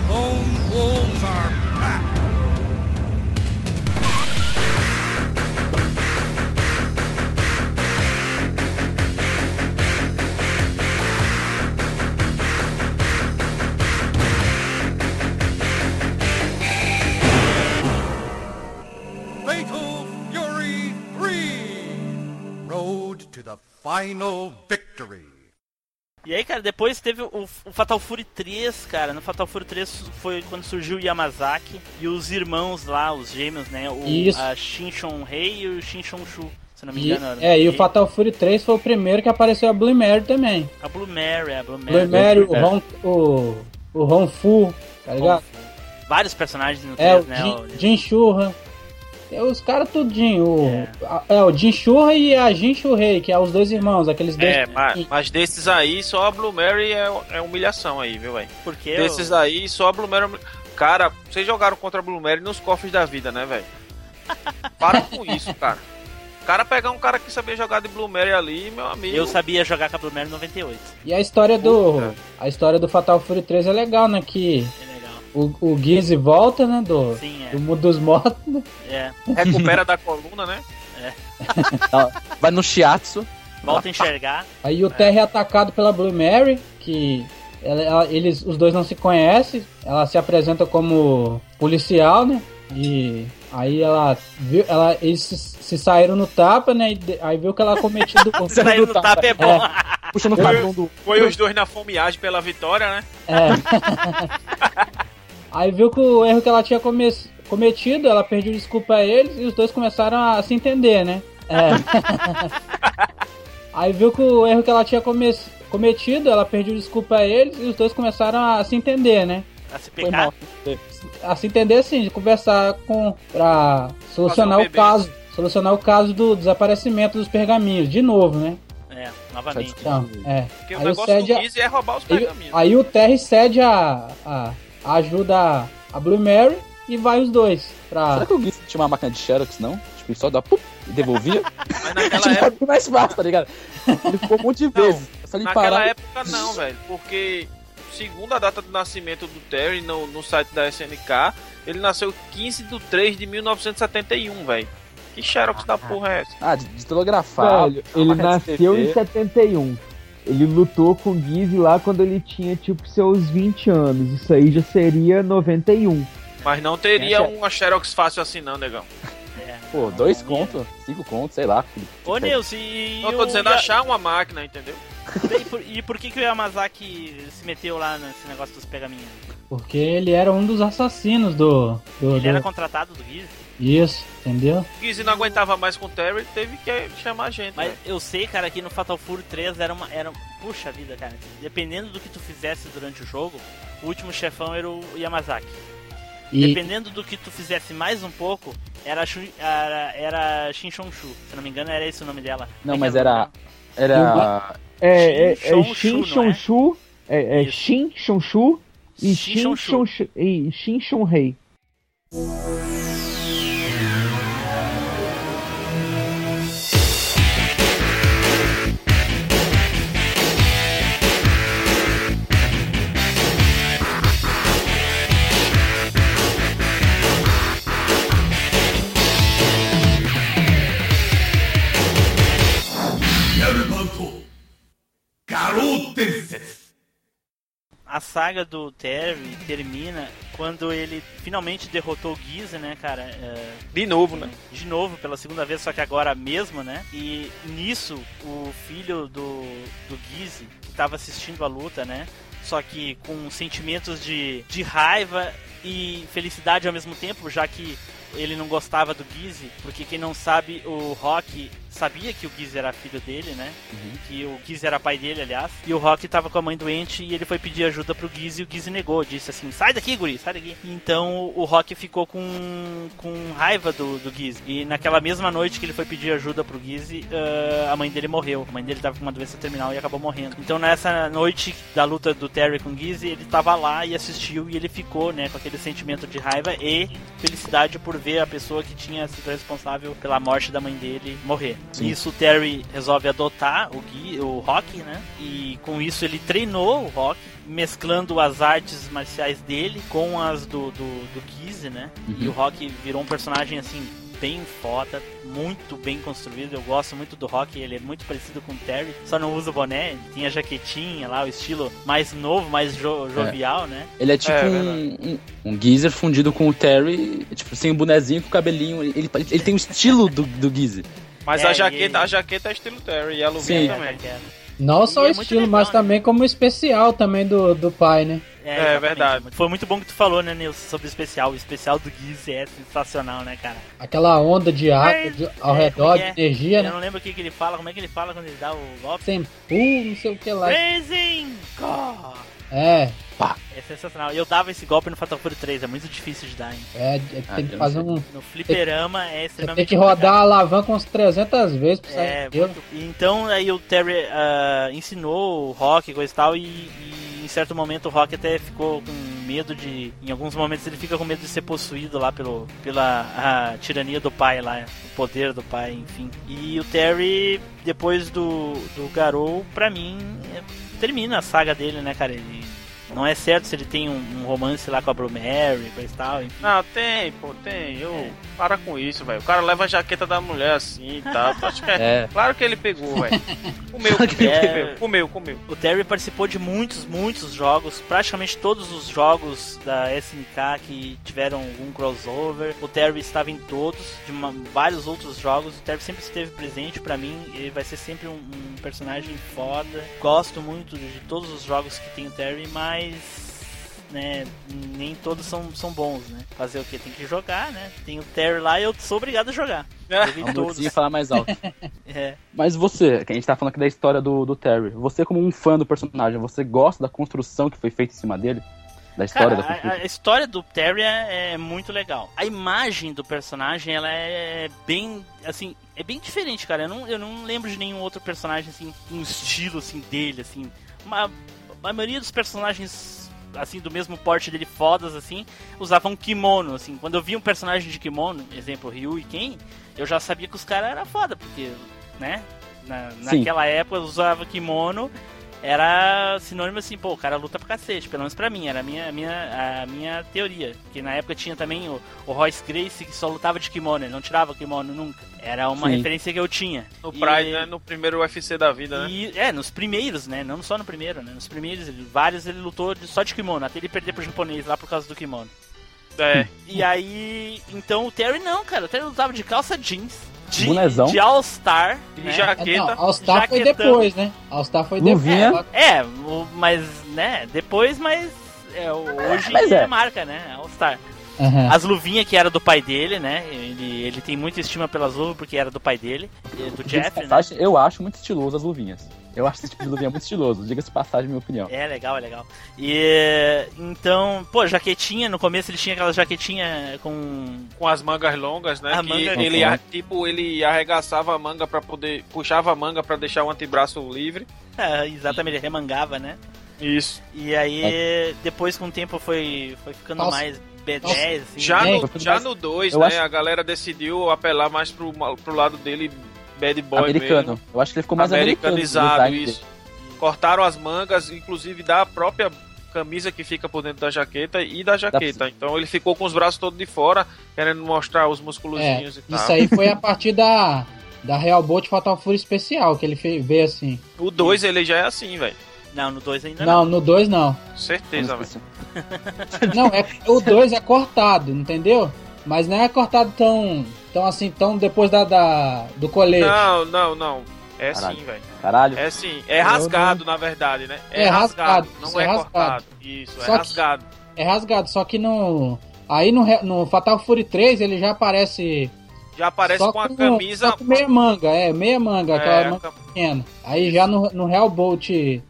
Lone wolves are back. Fury 3 Road to the final victory. E aí, cara, depois teve o, o Fatal Fury 3, cara. No Fatal Fury 3 foi quando surgiu o Yamazaki e os irmãos lá, os gêmeos, né? O, Isso. A Shinshon Rei e o Shinshon Shu, se não me E, engano. era. é, e o Fatal Fury 3 foi o primeiro que apareceu a Blue Mary também. A Blue Mary, a Blue Mary. Blue Mary, o É. Ron, o, o Ron Fu, tá ligado? Vários personagens no É, 3, o né? Jin, o- Jin Shurra. É os caras tudinho. O, É. é, o Jin Shurra e a Jin Shurrei, que é os dois irmãos, aqueles dois. É, mas, mas desses aí, só a Blue Mary é, é humilhação aí, viu, velho? Porque Desses aí, só a Blue Mary. é Cara, vocês jogaram contra a Blue Mary nos cofres da vida, né, velho? Para com isso, cara. O cara pegar um cara que sabia jogar de Blue Mary ali, meu amigo. Eu sabia jogar com a Blue Mary 98. E a história do. A história do Fatal Fury 3 é legal, né? Que É. o, o Gizzy volta, né? Do, Sim, é. do mundo dos mortos. né? É. Recupera da coluna, né? Vai no shiatsu. Volta a enxergar. Aí o Terry é atacado pela Blue Mary, que ela- ela- eles, os dois não se conhecem. Ela se apresenta como policial, né? E aí ela viu, ela, eles se, se saíram no tapa, né? E aí viu que ela cometido o Sair no tapa é bom. Puxa no cabelo do. Foi os dois na fomeagem pela vitória, né? É. Aí viu que o erro que ela tinha come- cometido, ela pediu desculpa a eles e os dois começaram a se entender, né? É. Aí viu que o erro que ela tinha come- cometido, ela pediu desculpa a eles e os dois começaram a se entender, né? A se Foi pegar. mal. A se entender assim, de conversar com. pra solucionar um o caso. Solucionar o caso do desaparecimento dos pergaminhos, de novo, né? É, novamente. Então, é. Porque o Aí o negócio Ced- do Gizzy é roubar os Aí, pergaminhos. aí o Terry cede a, a ajuda a, Blue Mary e vai os dois pra. Será que o Gui tinha uma máquina de Xerox, não? Tipo, ele só dá pup, e devolvia? Mas naquela época, é mais fácil, tá ligado? Ele ficou um monte de Não, vezes. É só ele naquela parar. época não, velho. Porque, segundo a data do nascimento do Terry no, no site da SNK, ele nasceu 15 de 3 de 1971, velho. Que xerox da porra é essa? Ah, de, de telegrafar. Velho, ele nasceu TV. em 71. Ele lutou com o Gizzy lá quando ele tinha, tipo, seus 20 anos. Isso aí já seria 91. Mas não teria Essa- uma xerox fácil assim não, negão. É. Pô, dois contos, cinco contos, sei lá. Ô, Nilson, e. Não tô dizendo achar uma máquina, entendeu? E por, e por que, que o Yamazaki se meteu lá nesse negócio dos pergaminhos? Porque ele era um dos assassinos do. do, Ele do- era contratado do Gizzy? Isso, entendeu? O Gizzy não aguentava mais com o Terry, teve que chamar a gente. Mas velho. eu sei, cara, que no Fatal Fury 3 era uma. Era, puxa vida, cara. Dependendo do que tu fizesse durante o jogo, o último chefão era o Yamazaki. E, Dependendo do que tu fizesse mais um pouco, era, Shu- era, era Shinshonshu. Se não me engano, era esse o nome dela. Não, é mas é era. Era. É, é, Shin é Shin é? Shonshu, é, é Isso. Shin Shonshu e Shin Shin Shonshu. Shonrei. A saga do Terry termina quando ele finalmente derrotou o Gizzy, né, cara? É, De novo, né? de novo pela segunda vez, só que agora mesmo, né? E nisso, o filho do, do Gizzy, que tava assistindo a luta, né? Só que com sentimentos de, de raiva e felicidade ao mesmo tempo, já que ele não gostava do Gizzy, porque quem não sabe, o Rock sabia que o Gizzy era filho dele, né? Que o Gizzy era pai dele, aliás. E o Rock tava com a mãe doente e ele foi pedir ajuda pro Gizzy e o Gizzy negou. Disse assim, sai daqui, guri, sai daqui. Então o Rock ficou com, com raiva do, do Gizzy. E naquela mesma noite que ele foi pedir ajuda pro Gizzy, ah, a mãe dele morreu. A mãe dele tava com uma doença terminal e acabou morrendo. Então nessa noite da luta do Terry com o Gizzy, ele tava lá e assistiu e ele ficou, né, com aquele sentimento de raiva e felicidade por ver a pessoa que tinha sido responsável pela morte da mãe dele morrer. Sim. Isso o Terry resolve adotar o, Gui, o Rock, né? E com isso ele treinou o Rock, mesclando as artes marciais dele com as do, do, do Gizzy, né? E o Rock virou um personagem assim bem foda, muito bem construído. Eu gosto muito do Rock, ele é muito parecido com o Terry, só não usa o boné, ele tinha a jaquetinha lá, o estilo mais novo, mais jo- jovial, né? Ele é tipo É, um, um, um Geezer fundido com o Terry, tipo, sem o bonezinho, com o cabelinho. Ele, ele tem o estilo do, do Geezer. Mas É, a e jaqueta, ele- a jaqueta é estilo Terry e a luvinha Sim. também. É, não só E o é estilo, legal, mas né? também como especial também do, do pai, né? É, É, verdade. Foi muito bom que tu falou, né, Nilson, sobre o especial. O especial do Gizzy é sensacional, né, cara? Aquela onda de ar de- ao É, redor, como de é? energia, Eu né? não lembro o que, que ele fala, como é que ele fala quando ele dá o golpe? Sem uh, não sei o que lá. Raising God! É, É sensacional. E eu dava esse golpe no Fatal Fury 3, é muito difícil de dar, hein? é, é, Ah, tem eu que fazer um. No fliperama é extremamente tem que rodar a complicado. alavanca uns 300 vezes pra sair É, daquilo. muito- Então aí o Terry ah, ensinou o Rock e coisa e tal, e, e em certo momento o Rock até ficou com medo de. Em alguns momentos ele fica com medo de ser possuído lá pelo, pela a tirania do pai lá, o poder do pai, enfim. E o Terry, depois do, do Garou, pra mim, é- termina a saga dele, né, cara? Ele. Não é certo se ele tem um, um romance lá com a Brumary, coisa e tal, enfim. Não, tem, pô, tem. Eu. Para com isso, velho. O cara leva a jaqueta da mulher assim e tal. Tu acha que é... É. Claro que ele pegou, velho. Comeu, comeu, é. comeu, comeu, comeu. O Terry participou de muitos, muitos jogos, praticamente todos os jogos da SNK que tiveram algum crossover. O Terry estava em todos, de uma- vários outros jogos. O Terry sempre esteve presente pra mim, ele vai ser sempre um, um personagem foda. Gosto muito de todos os jogos que tem o Terry, mas né, nem todos são, são bons, né? Fazer o que? Tem que jogar, né? Tem o Terry lá e eu sou obrigado a jogar. Joguei Não todos. conseguia falar mais alto. É. Mas você, que a gente tá falando aqui da história do, do Terry, você como um fã do personagem, você gosta da construção que foi feita em cima dele? Da história Cara, da a, a história do Terry é, é muito legal. A imagem do personagem, ela é bem, assim, é bem diferente, cara. Eu não, eu não lembro de nenhum outro personagem, assim, um estilo, assim, dele, assim. Uma, a maioria dos personagens, assim, do mesmo porte dele, fodas, assim, usavam kimono, assim. Quando eu vi um personagem de kimono, exemplo, Ryu e Ken, eu já sabia que os caras eram foda, porque, né, na, naquela época usava kimono era sinônimo assim, pô, o cara luta pra cacete, pelo menos pra mim, era a minha, a minha, a minha teoria. Que na época tinha também o, o Royce Grace que só lutava de kimono, ele não tirava o kimono nunca. Era uma Sim. referência que eu tinha. No E- Pride, né? No primeiro UFC da vida, né? E, é, nos primeiros, né? Não só no primeiro, né? Nos primeiros, ele- vários ele lutou de- só de kimono, até ele perder pro japonês lá por causa do kimono. É. E aí, então o Terry não, cara, o Terry lutava de calça jeans, de, Bonezão. de All-Star, E né? É, jaqueta. não, All-Star foi jaquetão. depois, né? All-Star foi Luvinha. depois. É, mas, né, depois, mas é, hoje Mas é. é. marca, né, All Star. Aham. As luvinhas que era do pai dele, né, ele, ele tem muita estima pelas luvas porque era do pai dele, do Jeff, né. Eu acho muito estiloso as luvinhas. Eu acho esse tipo de luvinha muito estiloso. Diga-se passagem, minha opinião. É legal, é legal. E então, pô, jaquetinha, no começo ele tinha aquela jaquetinha com. Com as mangas longas, né? A que manga- ele, Uhum. tipo, ele arregaçava a manga pra poder. Puxava a manga pra deixar o antebraço livre. É, exatamente, ele remangava, né? Isso. E aí, depois com o tempo foi, foi ficando Nossa. mais B10, assim. Já É, no, já no 2, eu né? acho- A galera decidiu apelar mais pro, pro lado dele, bad boy americano. mesmo. Eu acho que ele ficou mais Americanizado, americano. isso. Cortaram as mangas, inclusive da própria camisa que fica por dentro da jaqueta e da jaqueta. Então ele ficou com os braços todos de fora, querendo mostrar os É, musculozinhos e tal. isso aí foi a partir da, da Real Bolt Fatal Fury especial, que ele fez, veio assim. O 2 ele já é assim, velho. Não, no 2 ainda não. Não, no 2 não. Certeza, velho. Não, é, o 2 é cortado, entendeu? Mas não é cortado tão, tão assim, tão depois da, da do colete. Não, não, não. É Caralho. sim, velho. Caralho. É sim. É rasgado, na verdade, né? É rasgado, Não isso é, é rasgado. cortado. Isso, é Só que- rasgado. É rasgado, só que no. Aí no, no Fatal Fury 3 ele já aparece. Já aparece só com a camisa. Só com meia manga, é, meia manga, aquela É, manga pequena. Aí já no, no Real Bolt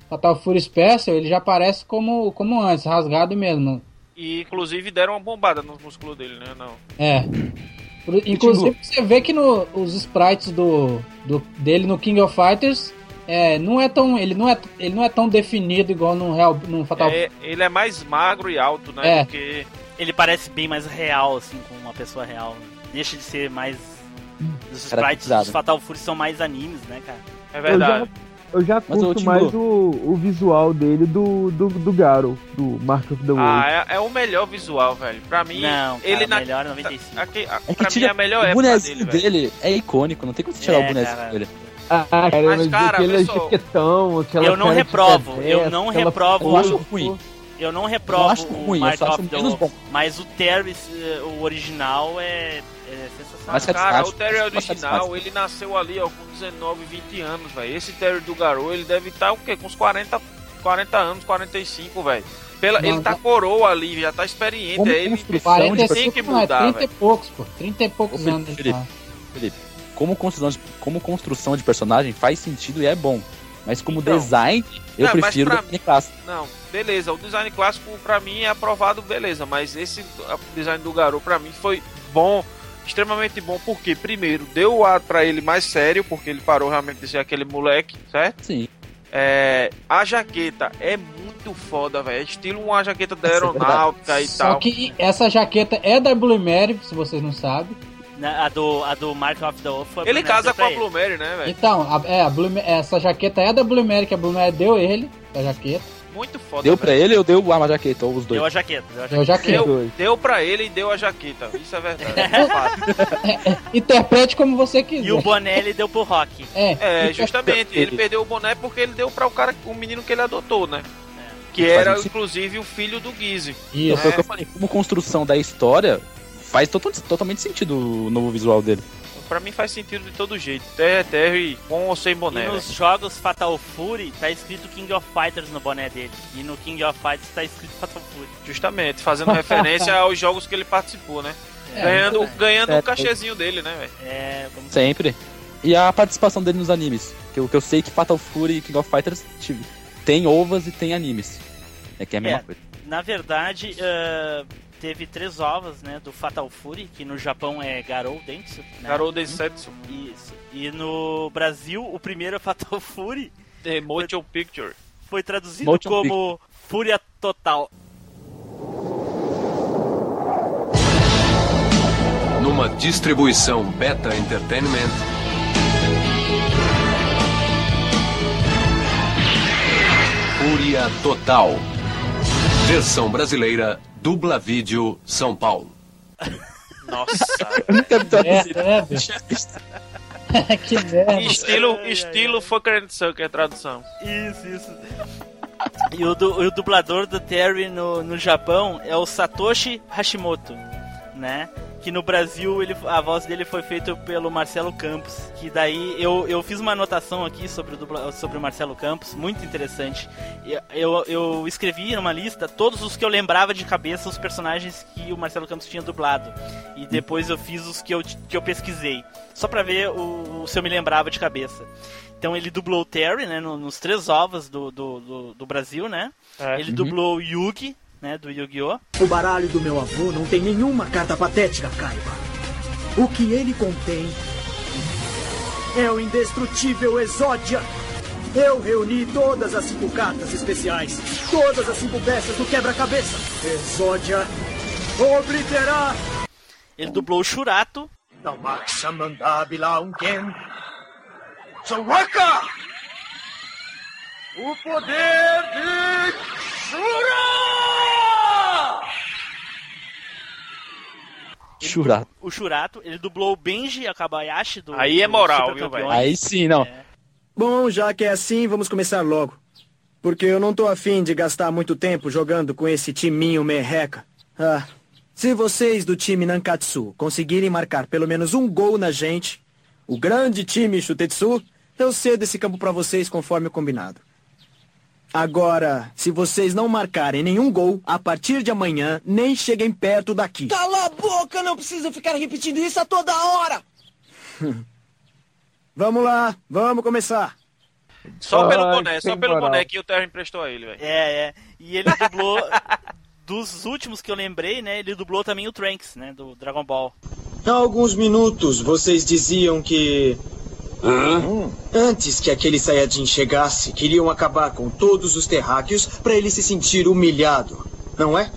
Fatal Fury Special ele já aparece como, como antes, rasgado mesmo. E inclusive deram uma bombada no músculo dele, né? Não. É. Inclusive você vê que no, os sprites do, do, dele no King of Fighters é, não é tão, ele, não é, ele não é tão definido igual no, Real, no Fatal É, ele é mais magro e alto, né? É. Do que. Ele parece bem mais real, assim, com uma pessoa real. Deixa de ser mais. Os sprites dos Fatal Fury são mais animes, né, cara? É verdade. Eu já Mas, curto Timbu. mais o, o visual dele do, do, do Garo, do Mark of the Wolf. Ah, é, é o melhor visual, velho. Pra mim, Não, cara, ele na. melhor é 95. Aqui, a, É que pra mim tira é a melhor o bonezinho dele, dele, é icônico, não tem como você tirar É, o bonezinho cara. dele. Ah, cara, Mas, mas, cara, aquele só. jaquetão, aquela Eu não reprovo, cabeça, eu não aquela reprovo. Eu acho ruim. Eu não Eu reprovo acho o ruim, eu Mark só acho of the Wolf, bom. mas o Terry, eh, o original, é, é sensacional. Mas Cara, o Terry mais original, ele nasceu ali, ó, com 19, 20 anos, velho. Esse Terry do Garou, ele deve estar o quê? Com uns 40, 40 anos, 45, velho. Pela, Não, ele tá não. coroa ali, já tá experiente. Como é ele construção de 45, tem que não, é mudar, 30 e velho. poucos, pô. 30 e poucos Ô, Felipe, anos. Felipe. tá. Felipe, como construção, de, como construção de personagem faz sentido e é bom. Mas como Então. design, eu Não, prefiro o design clássico. Não, beleza. O design clássico pra mim é aprovado, beleza. Mas esse design do Garou pra mim foi bom, extremamente bom. Porque, primeiro, deu o ar pra ele mais sério, porque ele parou realmente de ser aquele moleque, certo? Sim. É, a jaqueta é muito foda, velho. É estilo uma jaqueta da aeronáutica e Só tal. que essa jaqueta é da Blue Mary, se vocês não sabem. Na- A do, a do Mark of the Wolf foi Ele Bruno casa com a. Blue Mary, né, velho? Então, a- é, a Blue, essa jaqueta é da Blue Mary, que a Blue Mary deu ele, a jaqueta. Muito foda. Deu velho. pra ele ou deu a jaqueta? Ou os dois? Deu a jaqueta. Deu a jaqueta. Deu, deu pra ele e deu a jaqueta. Isso é verdade. É. Interprete como você quiser. E o boné ele deu pro Rock. É, É, justamente. Ele perdeu o boné porque ele deu pra o cara, o menino que ele adotou, né? Que Faz era, inclusive, o filho do Gizzy. Então, Isso. foi o que eu falei. Como construção da história, faz total- totalmente sentido o novo visual dele. Pra mim faz sentido de todo jeito. Terra é terra e com ou sem E boné. nos jogos Fatal Fury tá escrito King of Fighters no boné dele. E no King of Fighters tá escrito Fatal Fury. Justamente, fazendo referência aos jogos que ele participou, né? É, ganhando muito ganhando É, o cachezinho dele, né, velho? É, vamos Sempre. E a participação dele nos animes. Que eu, que eu sei que Fatal Fury e King of Fighters tem ovas e tem animes. É que é a mesma É. coisa. Na verdade, ah, teve três ovas, né, do Fatal Fury, que no Japão é Garou Dentsu. Né? Garou Densetsu. Isso. E no Brasil, o primeiro Fatal Fury The Motion Picture. foi traduzido Motion como Fúria Total. Numa distribuição Beta Entertainment. Fúria Total. Versão brasileira, dubla vídeo São Paulo. Nossa. Merda, né, bicho? Que merda. estilo, estilo Fucker and Sucker, tradução. Isso, isso. E o, du- o dublador do Terry no, no Japão é o Satoshi Hashimoto, né? Que no Brasil ele, a voz dele foi feita pelo Marcelo Campos. Que daí eu, eu fiz uma anotação aqui sobre o, dubla, sobre o Marcelo Campos, muito interessante. Eu, eu, eu escrevi numa lista todos os que eu lembrava de cabeça, os personagens que o Marcelo Campos tinha dublado. E depois eu fiz os que eu, que eu pesquisei. Só pra ver o, o se eu me lembrava de cabeça. Então ele dublou o Terry, né, no- nos três ovos do, do, do, do Brasil, né? É. Ele dublou o Yugi, né, do Yu-Gi-Oh! O baralho do meu avô não tem nenhuma carta patética, Kaiba. O que ele contém é o indestrutível Exódia. Eu reuni todas as cinco cartas especiais, todas as cinco peças do quebra-cabeça. Exódia obliterar Ele dublou o Shurato. Soraka! O poder de Shura! Churato. o Shurato, ele dublou o Benji Akabayashi do Aí é moral, viu, velho? Aí sim, não. Bom, já que é assim, vamos começar logo. Porque eu não tô afim de gastar muito tempo jogando com esse timinho merreca. Ah, se vocês do time Nankatsu conseguirem marcar pelo menos um gol na gente, o grande time Shutetsu, eu cedo esse campo pra vocês conforme o combinado. Agora, se vocês não marcarem nenhum gol, a partir de amanhã, nem cheguem perto daqui. Cala a boca, não precisa ficar repetindo isso a toda hora. Vamos lá, vamos começar. Só pelo Ai, boné, só pelo moral. boné que o Terry emprestou a ele, velho. É, é. E ele dublou dos últimos que eu lembrei, né? Ele dublou também o Trunks, né, do Dragon Ball. Há alguns minutos vocês diziam que. Antes que aquele Saiyajin chegasse, queriam acabar com todos os terráqueos para ele se sentir humilhado, não é?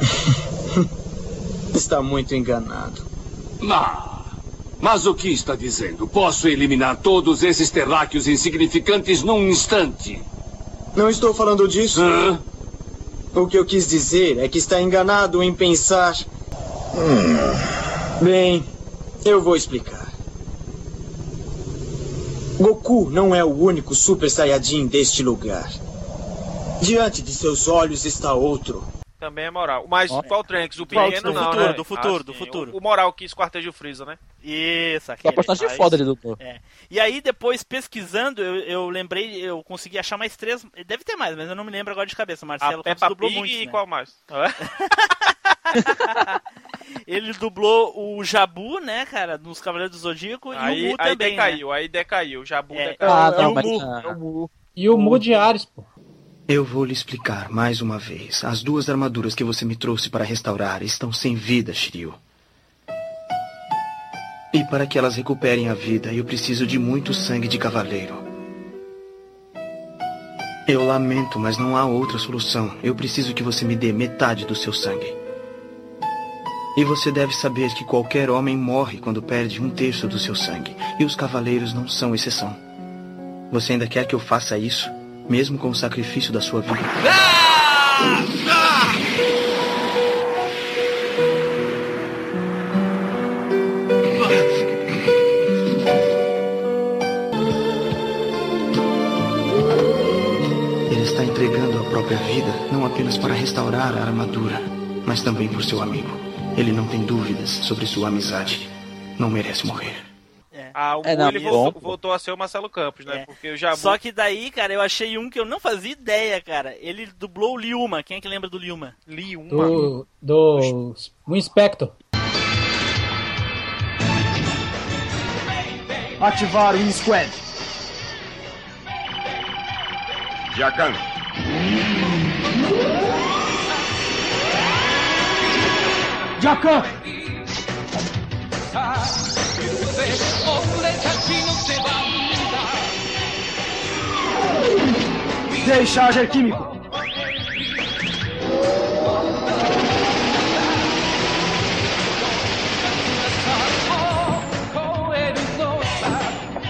Está muito enganado. Ah, mas o que está dizendo? Posso eliminar todos esses terráqueos insignificantes num instante. Não estou falando disso. Hã? O que eu quis dizer é que está enganado em pensar. Bem, eu vou explicar. Goku não é o único Super Saiyajin deste lugar. Diante de seus olhos está outro. Também é moral. Mas Ó. qual Trunks? O pequeno Do não, futuro, né? do futuro, Ah, do futuro. O, o moral que esquarteja o Freeza, né? Isso, É aquele. uma personagem Aí- foda ele dublou. É. E aí, depois, pesquisando, eu, eu lembrei, eu consegui achar mais três. Deve ter mais, mas eu não me lembro agora de cabeça. Marcelo A Peppa Pig muito. e né? qual mais? Ele dublou o Jabu, né, cara, nos Cavaleiros do Zodíaco, e o aí, Mu aí também. né? decaiu, aí decaiu. Jabu É. decaiu. Ah, e não, o mas. Mu? ah, E o Mu de Ares, pô. Eu vou lhe explicar mais uma vez. As duas armaduras que você me trouxe para restaurar estão sem vida, Shiryu. E para que elas recuperem a vida, eu preciso de muito sangue de cavaleiro. Eu lamento, mas não há outra solução. Eu preciso que você me dê metade do seu sangue. E você deve saber que qualquer homem morre quando perde um terço do seu sangue. E os cavaleiros não são exceção. Você ainda quer que eu faça isso? Mesmo com o sacrifício da sua vida? Ele está entregando a própria vida não apenas para restaurar a armadura, mas também por seu amigo. Ele não tem dúvidas sobre sua amizade. Não merece morrer. Ah, o É, não, ele bom, voltou, pô. voltou a ser o Marcelo Campos, né? Porque o Jabu... Só que daí, cara, eu achei um que eu não fazia ideia, cara. Ele dublou o Liuma. Quem é que lembra do Liuma? Liuma? Do. Do. O Inspector. Ativar o Squad. Jacan. Jacan! Deixarger químico.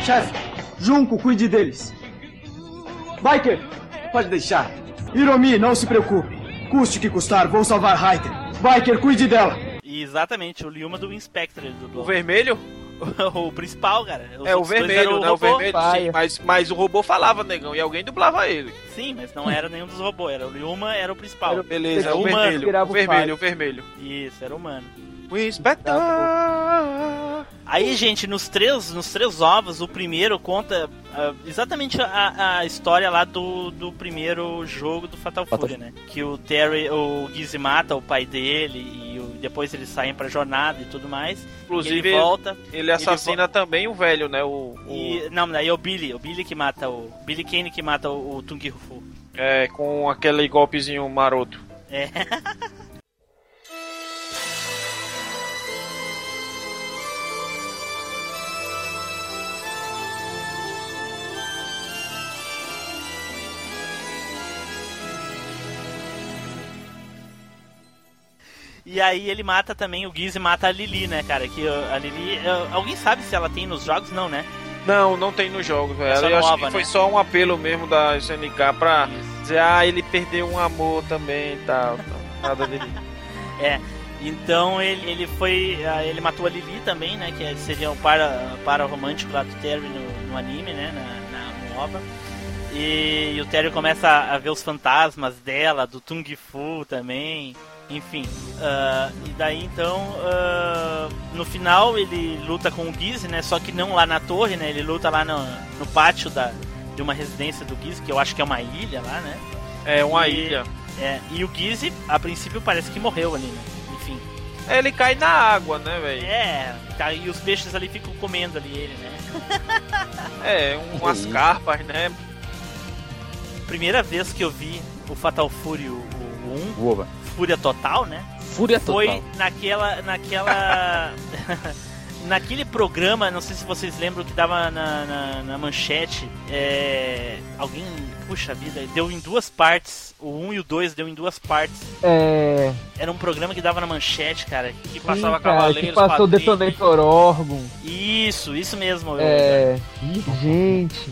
Chefe, Junco, cuide deles. Biker, pode deixar. Hiromi, não se preocupe. Custe o que custar, vou salvar Raiter. Biker, cuide dela. Exatamente, o Liuma do Inspector ele dublou. O vermelho? o principal, cara. Os É o vermelho, né? O robô. vermelho, sim. Mas, mas o robô falava, negão, e alguém dublava ele. Sim, mas não era nenhum dos robôs. Era o Liuma, era o principal. Era o- Beleza, Era o humano. vermelho, o vermelho, o vermelho. Isso, era humano. O Inspector! Aí, gente, nos três, nos três ovos, o primeiro conta ah, exatamente a, a história lá do, do primeiro jogo do Fatal Fury, né? Que o Terry, o Gizzy mata o pai dele e o- depois eles saem pra jornada e tudo mais. Inclusive, ele volta. Ele assassina também o velho, né? O, o- E, não, daí é o Billy, o Billy que mata o. Billy Kane que mata o, o Tung Fu. É, com aquele golpezinho maroto. É. E aí ele mata também, o Gizzy mata a Lili, né, cara? Que a Lili. uh, alguém sabe se ela tem nos jogos? Não, né? Não, não tem nos jogos, velho. É Eu acho nova, que foi né? só um apelo mesmo da SNK pra dizer, ah, ele perdeu um amor também e tal. Nada dele. É. Então ele, ele foi. ah, Ele matou a Lili também, né? Que seria um para, para romântico lá do Terry no, no anime, né? Na, na nova. E, e o Terry começa a ver os fantasmas dela, do Tung Fu também. Enfim. ah, e daí então. ah, no final ele luta com o Gizzy, né? Só que não lá na torre, né? Ele luta lá no, no pátio da, de uma residência do Gizzy, que eu acho que é uma ilha lá, né? É, uma E- ilha. É, e o Gizzy, a princípio, parece que morreu ali, né? Enfim. É, Ele cai na água, né, velho? É, tá, e os peixes ali ficam comendo ali ele, né? É, umas Isso. carpas, né? Primeira vez que eu vi o Fatal Fury, o, o 1, Uova. Fúria Total, né? Fúria Foi total. naquela. naquela. naquele programa, não sei se vocês lembram que dava na, na, na manchete. É, alguém. Puxa vida, deu em duas partes. O 1 e o 2 deu em duas partes. É. Era um programa que dava na manchete, cara. Que Sim, passava cara, Cavaleiros, que passou. Detonator Orgon. Isso, isso mesmo. eu- É. Gente.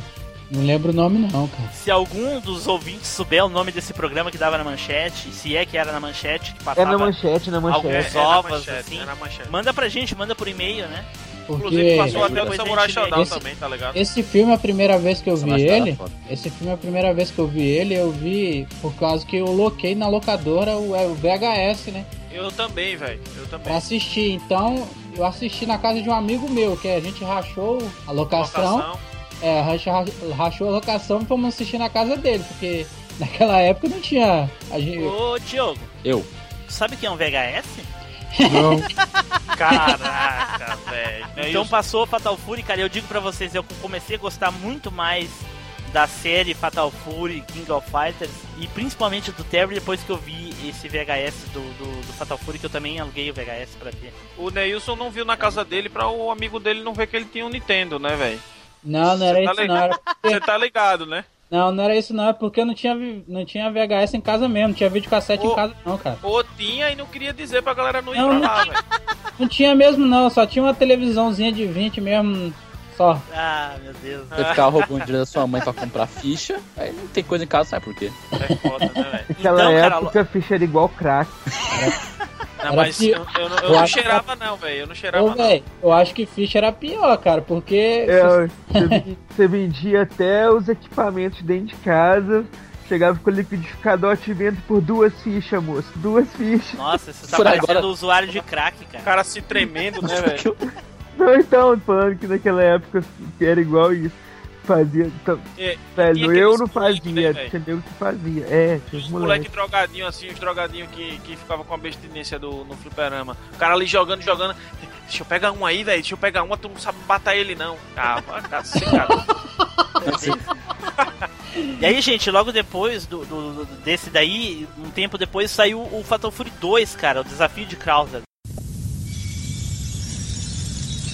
Não lembro o nome não, cara. Se algum dos ouvintes souber o nome desse programa que dava na manchete, se é que era na manchete, que É passava na manchete, na manchete. alguns É, é na ovos, manchete, assim, é na manchete. manda pra gente, manda por e-mail, né? Inclusive Porque passou até no a Samurai. Shodown Esse- também, tá ligado? esse filme, a primeira vez que eu vi ele, é esse filme, a primeira vez que eu vi ele, eu vi por causa que eu loquei na locadora o, é, o VHS, né? Eu também, velho. Eu Pra também. assistir. Então, eu assisti na casa de um amigo meu, que a gente rachou a locação. Locação. É, racha- rachou a locação e fomos assistir na casa dele, porque naquela época não tinha. A gente, Ô, Diogo, Eu. sabe quem é um VHS? não, Caraca, velho. É então isso. passou Fatal Fury, cara, eu digo pra vocês, eu comecei a gostar muito mais da série Fatal Fury, King of Fighters, e principalmente do Terry depois que eu vi esse VHS do, do, do Fatal Fury, que eu também aluguei o VHS pra ver. O Neilson não viu na casa dele pra o amigo dele não ver que ele tinha um Nintendo, né, velho? Não, não era tá isso, não. Era Você tá ligado, né? Não, não era isso não, é porque não tinha, não tinha VHS em casa mesmo, não tinha videocassete em casa não, cara. Ou tinha e não queria dizer pra galera não ir Não, pra lá, velho. Não tinha mesmo não, só tinha uma televisãozinha de 20 mesmo, só. Ah, meu Deus. Você ficava roubando dinheiro da sua mãe pra comprar ficha, aí não tem coisa em casa, sabe por quê? É foda, né, velho? Naquela Então, cara, época a ficha era igual crack. Não, Era mas pi- eu, eu não, eu Eu não acho que- cheirava não, velho. Eu não cheirava Ô, não. velho, eu acho que ficha era pior, cara, porque... É, você, ven- você vendia até os equipamentos dentro de casa. Chegava com o liquidificador te vendo por duas fichas, moço. Duas fichas. Nossa, você tá Por parecendo agora- usuário de crack, O cara. cara se tremendo, né, velho? Não, então, falando que naquela época era igual isso. Fazia. Então, É, velho, eu não moleque, né, fazia, tinha nego que fazia. É, tinha os moleque moleques. drogadinho assim, os drogadinhos que, que ficava com a bestinência do, no fliperama. O cara ali jogando, jogando. Deixa eu pegar um aí, velho. Deixa eu pegar uma, tu não sabe matar ele não. Ah, cacete. E aí, gente, logo depois do, do- do- desse daí, um tempo depois, saiu o Fatal Fury 2, cara, o desafio de Krauser.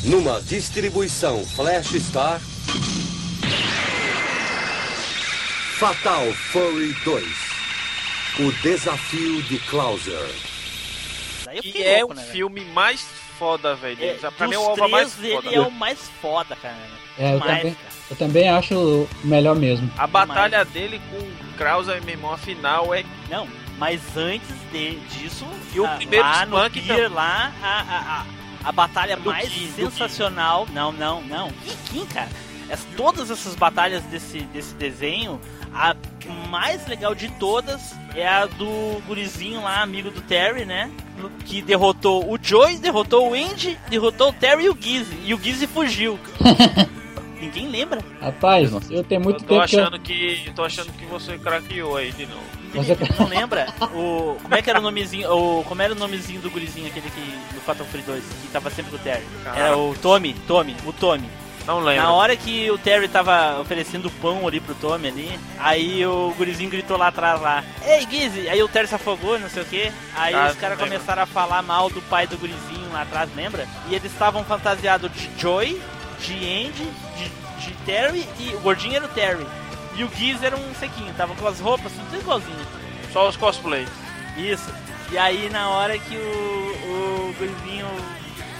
Numa distribuição Flash Star. Fatal Fury 2. O desafio de Klauser. Daí eu E fiquei é louco, o né, filme mais foda, velho. É, pra mim é o Alva mais três, foda. ele é o mais foda, cara. É, eu Demais, também, cara. eu também acho o melhor mesmo. A batalha dele com o Krauser, meu irmão, a final é. Não, mas antes de, disso, E o a- primeiro lá no Spunk Gear, lá, a, a, a, a batalha Do mais do sensacional. Não, não, não. Que Kim, cara? Todas essas batalhas desse, desse desenho, a mais legal de todas é a do gurizinho lá, amigo do Terry, né? Que derrotou o Joey, derrotou o Andy, derrotou o Terry e o Gizzy. E o Gizzy fugiu. Ninguém lembra. Rapaz, eu tenho muito eu tô tempo que eu... achando que. eu tô achando que você craqueou aí de novo. Você- Não lembra? O, como é que era o nomezinho? O, como era o nomezinho do gurizinho aquele que do Fatal Fury 2 que tava sempre com o Terry? Era o Tommy, Tommy, o Tommy. Não lembro. Na hora que o Terry tava oferecendo pão ali pro Tommy ali, aí o gurizinho gritou lá atrás lá, Ei Gizzy! Aí o Terry se afogou, não sei o que. Aí Ah, os caras começaram a falar mal do pai do gurizinho lá atrás, lembra? E eles estavam fantasiados de Joy, de Andy, de, de Terry e o gordinho era o Terry. E o Gizzy era um sequinho, tava com as roupas tudo igualzinho. Só os cosplay. Isso. E aí na hora que o, o gurizinho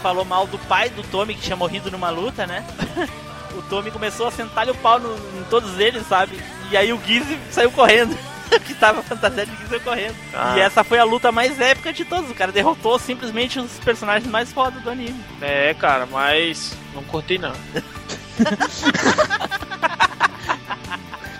falou mal do pai do Tommy, que tinha morrido numa luta, né? o Tommy começou a sentar-lhe o pau no- em todos eles, sabe? E aí o Gizzy saiu correndo. que tava fantasiado de Gizzy saiu correndo. Ah. E essa foi a luta mais épica de todos. O cara derrotou simplesmente os personagens mais foda do anime. É, cara, mas. Não curti não.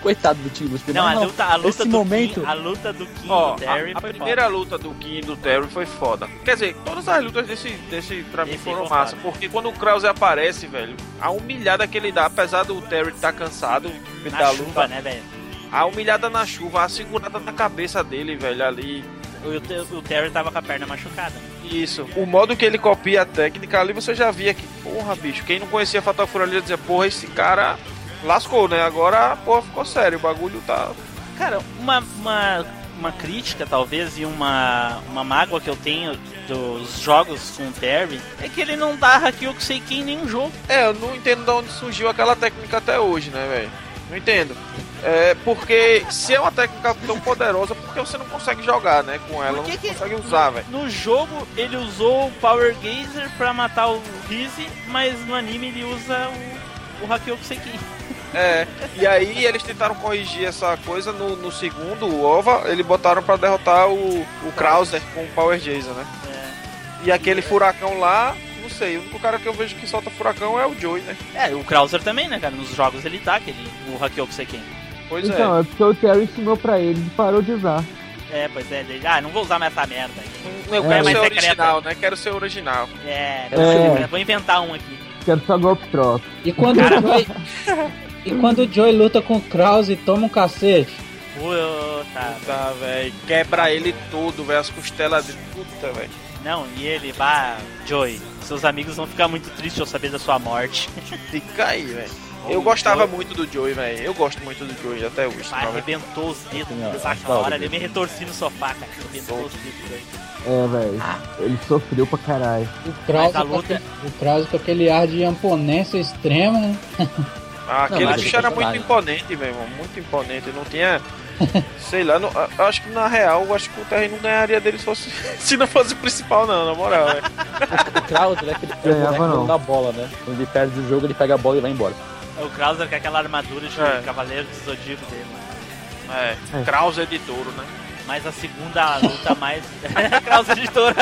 Coitado do Tim Lucifer. Não, a luta, a luta esse do momento... Kim, a luta do Kim Ó, e do Terry a, a foi primeira foda. luta do Kim e do Terry foi foda. Quer dizer, todas as lutas desse, desse pra mim Esse foram ficou massa. Porque quando o Krause aparece, velho, a humilhada que ele dá, apesar do Terry estar cansado Na da chuva, luta, né, velho? a humilhada na chuva, a segurada na cabeça dele, velho, ali. O, o Terry tava com a perna machucada. Isso. O modo que ele copia a técnica ali, você já via que, porra, bicho, quem não conhecia Fatal Fury ali ia dizer, porra, esse cara lascou, né? Agora, porra, ficou sério, o bagulho tá. Cara, uma, uma, uma crítica, talvez, e uma, uma mágoa que eu tenho dos jogos com o Terry é que ele não dá Hakyoku Seiken em nenhum jogo. É, eu não entendo de onde surgiu aquela técnica até hoje, né, velho? Não entendo. É, porque se é uma técnica tão poderosa, por que você não consegue jogar, né, com ela? Que não que- consegue usar, velho. No jogo, ele usou o Power Gazer pra matar o Rizzy, mas no anime ele usa o, o Hakyoku Seiken. É, e aí eles tentaram corrigir essa coisa no, no segundo, o OVA, eles botaram pra derrotar o, o Krauser com o Power Jason, né? E aquele furacão lá, não sei, o único cara que eu vejo que solta furacão é o Joey, né? É, o Krauser também, né, cara? Nos jogos ele dá aquele, o Hakyoku Seiken. Pois então, é porque o Terry ensinou pra ele e parou de usar. É, pois é, ele, ah, não vou usar mais essa merda aí. Eu É, quero ser secreta. original, né? Quero ser original. É, É. vou inventar um aqui. Quero só golpe troca. E quando o Joy... e quando o Joy luta com o Krause e toma um cacete? Puta, Tá, velho. Quebra ele todo, velho. As costelas dele. Puta, velho. Não, e ele, bah, Joey, seus amigos vão ficar muito tristes ao saber da sua morte. Fica aí, velho. Eu gostava muito do Joey, velho. Eu gosto muito do Joey até hoje. Velho? arrebentou os dedos Não, naquela hora hora, ele me retorci no sofá, cara. Arrebentou os dedos. velho. É, velho. Ele sofreu pra caralho. O Krause, Mas a com luta- aquele- o Krause com aquele ar de imponência extrema, né? Ah, aquele bicho ele era muito imponente, meu irmão. Muito imponente. Não tinha. Sei lá, não- eu acho que na real, eu acho que o Terry não ganharia dele se, fosse, se não fosse o principal, não, na moral. É. O Krauser é aquele é o Ganhava, não. da bola, né? Quando ele perde o jogo, ele pega a bola e vai embora. É o Krauser com aquela armadura de É. Cavaleiro do Zodíaco dele, né? É, Krauser de touro, né? Mas a segunda luta mais. Krauser de touro.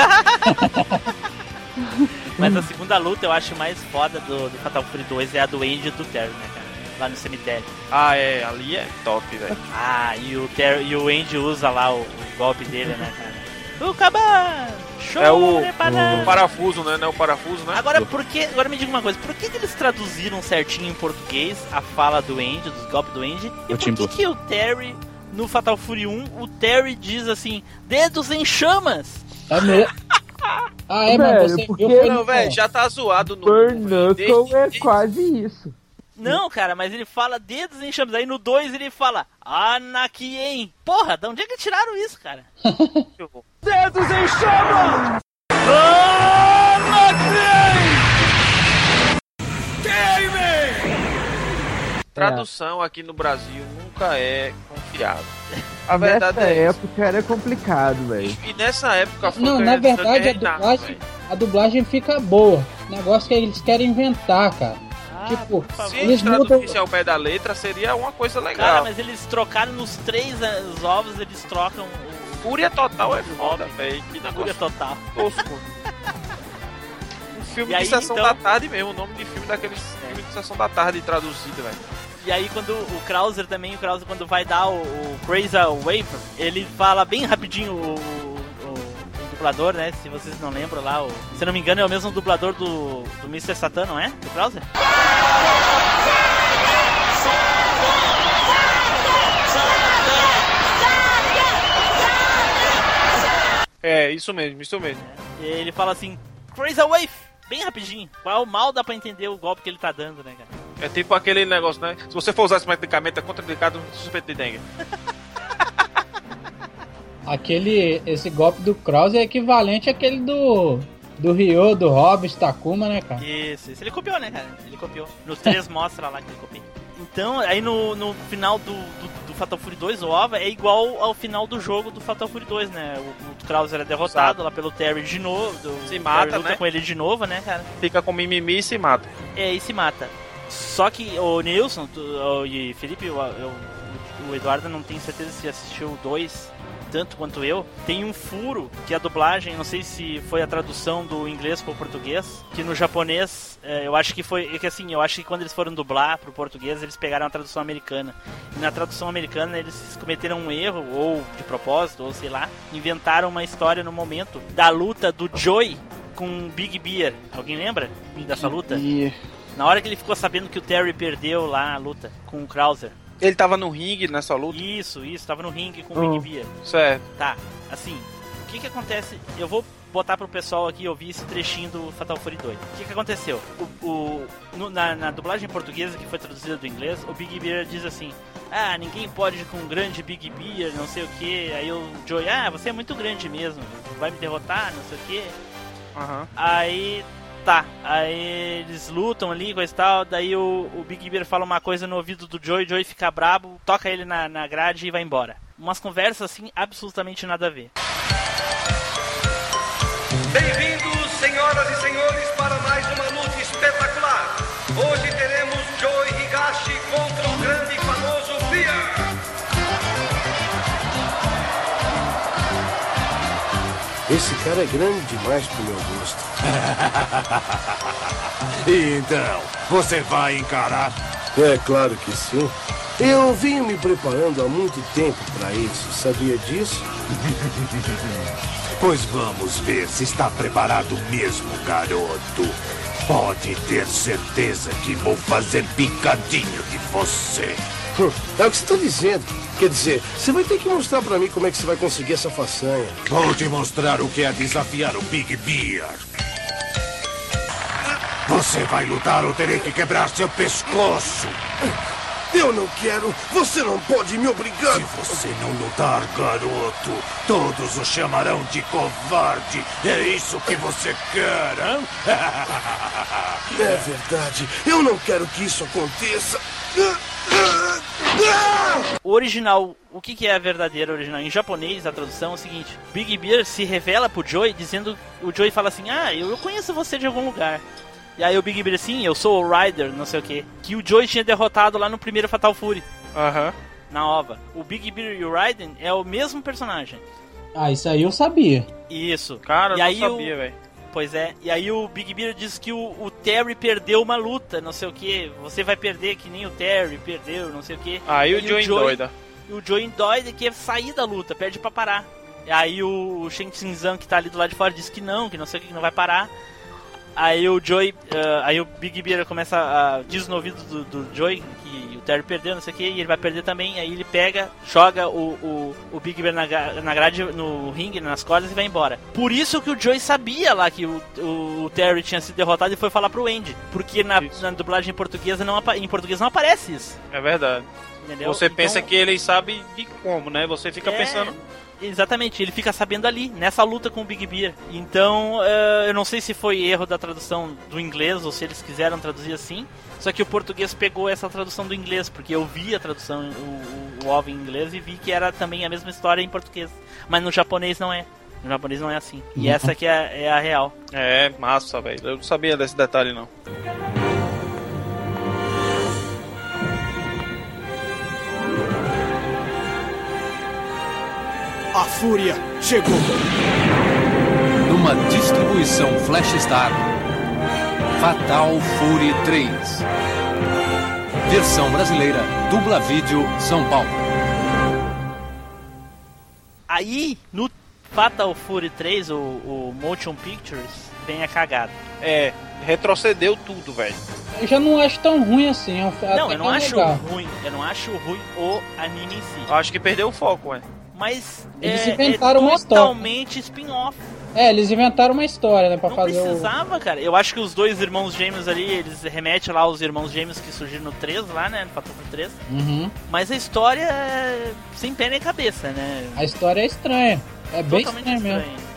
Mas a segunda luta eu acho mais foda do, do Fatal Fury 2 é a do Andy e do Terry, né, cara? Lá no cemitério. Ah, é, ali é top, velho. Ah, e o, Terry, e o Andy usa lá o, o golpe dele, né, cara? O Caban! Show É o, banana! o parafuso, né? Não é o parafuso, né? Agora, por que, agora me diga uma coisa, por que, que eles traduziram certinho em português a fala do Andy, dos golpes do Andy? E por que, que o Terry, no Fatal Fury 1, o Terry diz assim, dedos em chamas? É mesmo? Ah, é, Velho, mas você porque- Não, velho, já tá zoado no. Burn Knuckle desde- é desde- quase isso. Não, cara, mas ele fala dedos em chamas. Aí no 2 ele fala Anakien. Porra, de onde é que tiraram isso, cara? Dedos em chamas! Tradução aqui no Brasil nunca é confiável. A verdade Nessa é época era complicado, velho. E nessa época foi Não, na verdade a dublagem, a dublagem fica boa. O negócio que eles querem inventar, cara. Tipo, Se eles mudam. traduzissem ao pé da letra, seria uma coisa legal. Cara, mas eles trocaram nos três eh, os ovos, eles trocam o Fúria Total é foda, velho. Que Fúria Total. tosco. Um filme E de aí, sessão então- da tarde mesmo, o nome de filme daqueles filmes de sessão da tarde traduzido, velho. E aí quando o Krauser também, o Krauser quando vai dar o, o Crazy Wave, ele fala bem rapidinho o dublador, né? Se vocês não lembram lá, o, se não me engano é o mesmo dublador do, do Mr. Satan, não é? Do Krauser? É, isso mesmo, isso mesmo. E ele fala assim, Crazy Wave, bem rapidinho. Qual mal dá pra entender o golpe que ele tá dando, né, cara? É tipo aquele negócio, né? Se você for usar esse medicamento, é contraindicado no suspeito de dengue. Aquele. Esse golpe do Krause é equivalente àquele do. Do Ryo, do Hobbit, Takuma, né, cara? Isso, isso ele copiou, né, cara? Ele copiou. Nos três mostra lá que ele copiou. Então, aí no, no final do, do, do Fatal Fury 2, o OVA é igual ao final do jogo do Fatal Fury 2, né? O, o Krauser é derrotado lá pelo Terry de novo. Do, Se o mata, Terry luta né? com ele de novo, né, cara? Fica com mimimi e se mata. É, e se mata. Só que o Nilson tu- o- e Felipe, eu- eu- o Eduardo não tem certeza se assistiu o 2 tanto quanto eu. Tem um furo que a dublagem, não sei se foi a tradução do inglês para o português, que no japonês, é, eu acho que foi, é que assim, eu acho que quando eles foram dublar pro português, eles pegaram a tradução americana. E na tradução americana eles cometeram um erro, ou de propósito, ou sei lá, inventaram uma história no momento da luta do Joey com Big Bear. Alguém lembra dessa luta? Na hora que ele ficou sabendo que o Terry perdeu lá a luta com o Krauser. Ele tava no ringue nessa luta? Isso, isso, tava no ringue com o Oh. Big Bear. Certo. Tá, assim, o que que acontece? Eu vou botar pro pessoal aqui ouvir esse trechinho do Fatal Fury 2. O que que aconteceu? O, o- no- na, na dublagem portuguesa que foi traduzida do inglês, o Big Bear diz assim: Ah, ninguém pode ir com um grande Big Bear, não sei o que. Aí o Joey, ah, você é muito grande mesmo, vai me derrotar, não sei o que. Aí tá, aí eles lutam ali, coisa e tal. Daí o, o Big Bear fala uma coisa no ouvido do Joey, o Joey fica brabo, toca ele na, na grade e vai embora. Umas conversas assim, absolutamente nada a ver. Bem-vindos, senhoras e senhores, para mais uma luta espetacular. Hoje teremos Joe Higashi contra o grande e famoso Beer. Esse cara é grande demais pro meu. Então, você vai encarar? É claro que sim. Eu venho me preparando há muito tempo para isso. Sabia disso? Pois vamos ver se está preparado mesmo, garoto. Pode ter certeza que vou fazer picadinho de você. Hum, É o que você está dizendo. Quer dizer, você vai ter que mostrar para mim como é que você vai conseguir essa façanha. Vou te mostrar o que é desafiar o Big Bear. Você vai lutar ou terei que quebrar seu pescoço. Eu não quero! Você não pode me obrigar! Se você não lutar, garoto, todos o chamarão de covarde. É isso que você quer, hein? É verdade. Eu não quero que isso aconteça. O original, o que, que é a verdadeira original? Em japonês, a tradução é o seguinte: Big Bear se revela pro Joey dizendo. O Joey fala assim: Ah, eu conheço você de algum lugar. E aí o Big Bear assim, eu sou o Ryder, não sei o que. Que o Joey tinha derrotado lá no primeiro Fatal Fury. Aham. Na ova. O Big Bear e o Raiden é o mesmo personagem. Ah, isso aí eu sabia. Isso. Cara, eu e não aí sabia, o... velho. Pois é. E aí o Big Bear diz que o, o Terry perdeu uma luta, não sei o que. Você vai perder que nem o Terry perdeu, não sei o que. Aí o Joey endoida. E o Joey endoida quer sair da luta, perde pra parar. E aí o Shen Xinzan que tá ali do lado de fora diz que não, que não sei o que, que não vai parar. Aí o Joey, ah, aí o Big Bear começa a diz no ouvido do, do Joey que o Terry perdeu, não sei o que, e ele vai perder também. Aí ele pega, joga o, o, o Big Bear na, na grade, no ringue, nas cordas e vai embora. Por isso que o Joey sabia lá que o, o, o Terry tinha sido derrotado e foi falar pro Andy. Porque na, na dublagem portuguesa não, em português não aparece isso. É verdade. Entendeu? Você pensa Então- que ele sabe de como, né? Você fica É, pensando. Exatamente, ele fica sabendo ali, nessa luta com o Big Bear. Então, eh, eu não sei se foi erro da tradução do inglês ou se eles quiseram traduzir assim. Só que o português pegou essa tradução do inglês, porque eu vi a tradução, o, o, o OVA em inglês e vi que era também a mesma história em português. Mas no japonês não é. No japonês não é assim. E Uhum. essa aqui é, é a real. É, massa, velho. Eu não sabia desse detalhe, não. A fúria chegou. Numa distribuição Flash Star. Fatal Fury 3. Versão brasileira, Dubla Vídeo, São Paulo. Aí, no Fatal Fury 3, o, o Motion Pictures, vem a cagada. É, retrocedeu tudo, velho. Eu já não acho tão ruim assim. é um- Não, eu não é acho legal. ruim. Eu não acho ruim o anime em si. Eu acho que perdeu o foco, ué. Mas Eles é, inventaram é uma história. totalmente spin-off. É, eles inventaram uma história, né, pra Não fazer o... precisava, cara. Eu acho que os dois irmãos gêmeos ali, eles remetem lá aos irmãos gêmeos que surgiram no 3 lá, né? No Fatal Fury 3. Uhum. Mas a história é sem pé nem cabeça, né? A história é estranha. É bem Totalmente estranha mesmo. estranho.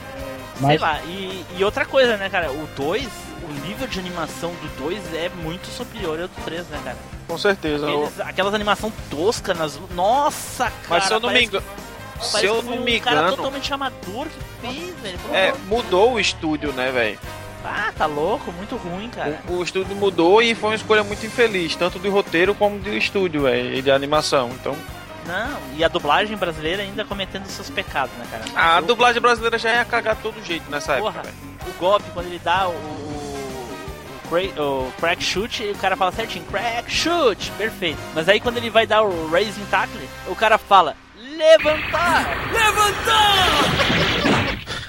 Sei Mas- lá, e, e outra coisa, né, cara? O 2, o nível de animação do 2 é muito superior ao do 3, né, cara? Com certeza. Aqueles, aquelas animação tosca nas Nossa, cara! Mas se eu não me engano. Parece Se eu não um me cara engano. totalmente amador que fez, velho. É, mudou o estúdio, né, velho? Ah, tá louco, muito ruim, cara. O, o estúdio mudou e foi uma escolha muito infeliz, tanto do roteiro como do estúdio, velho, e de animação. Então, Não, e a dublagem brasileira ainda cometendo seus pecados, né, cara? a Eu- dublagem brasileira já ia cagar todo jeito nessa Porra, época, o golpe, quando ele dá o, o crack shoot, o cara fala certinho, crack shoot, perfeito. Mas aí quando ele vai dar o raising tackle, o cara fala, levantar, levantar!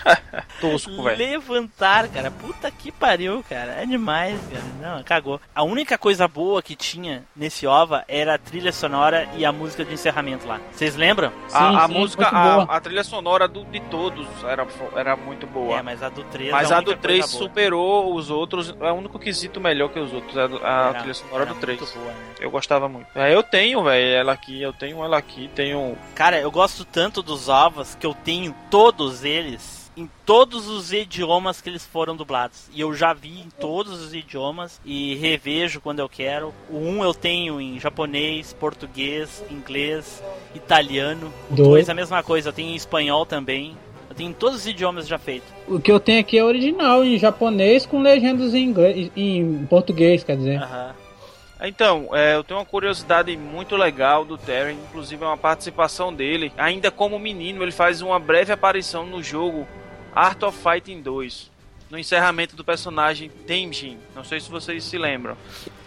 Tosco, velho. Levantar, cara. Puta que pariu, cara. É demais, cara. Não, cagou. A única coisa boa que tinha nesse OVA era a trilha sonora e a música de encerramento lá. Vocês lembram? a, a música, a, a trilha sonora do, de todos era, era muito boa. É, mas a do 3 Mas é a a do única 3 coisa boa. superou os outros. É o único quesito melhor que os outros. A, Era- trilha sonora do 3. muito boa, né? Eu gostava muito. É, eu tenho, velho, ela aqui. Eu tenho ela aqui. Tenho. Cara, eu gosto tanto dos ovos que eu tenho todos eles em todos os idiomas que eles foram dublados. E eu já vi em todos os idiomas e revejo quando eu quero. O 1 eu tenho em japonês, português, inglês, italiano. O Dois. 2 a mesma coisa, eu tenho em espanhol também. Eu tenho em todos os idiomas já feito. O que eu tenho aqui é original, em japonês, com legendas em inglês, em português, quer dizer. Então, é, eu tenho uma curiosidade muito legal do Terry, inclusive é uma participação dele. Ainda como menino, ele faz uma breve aparição no jogo Art of Fighting 2, no encerramento do personagem Tenjin. Não sei se vocês se lembram.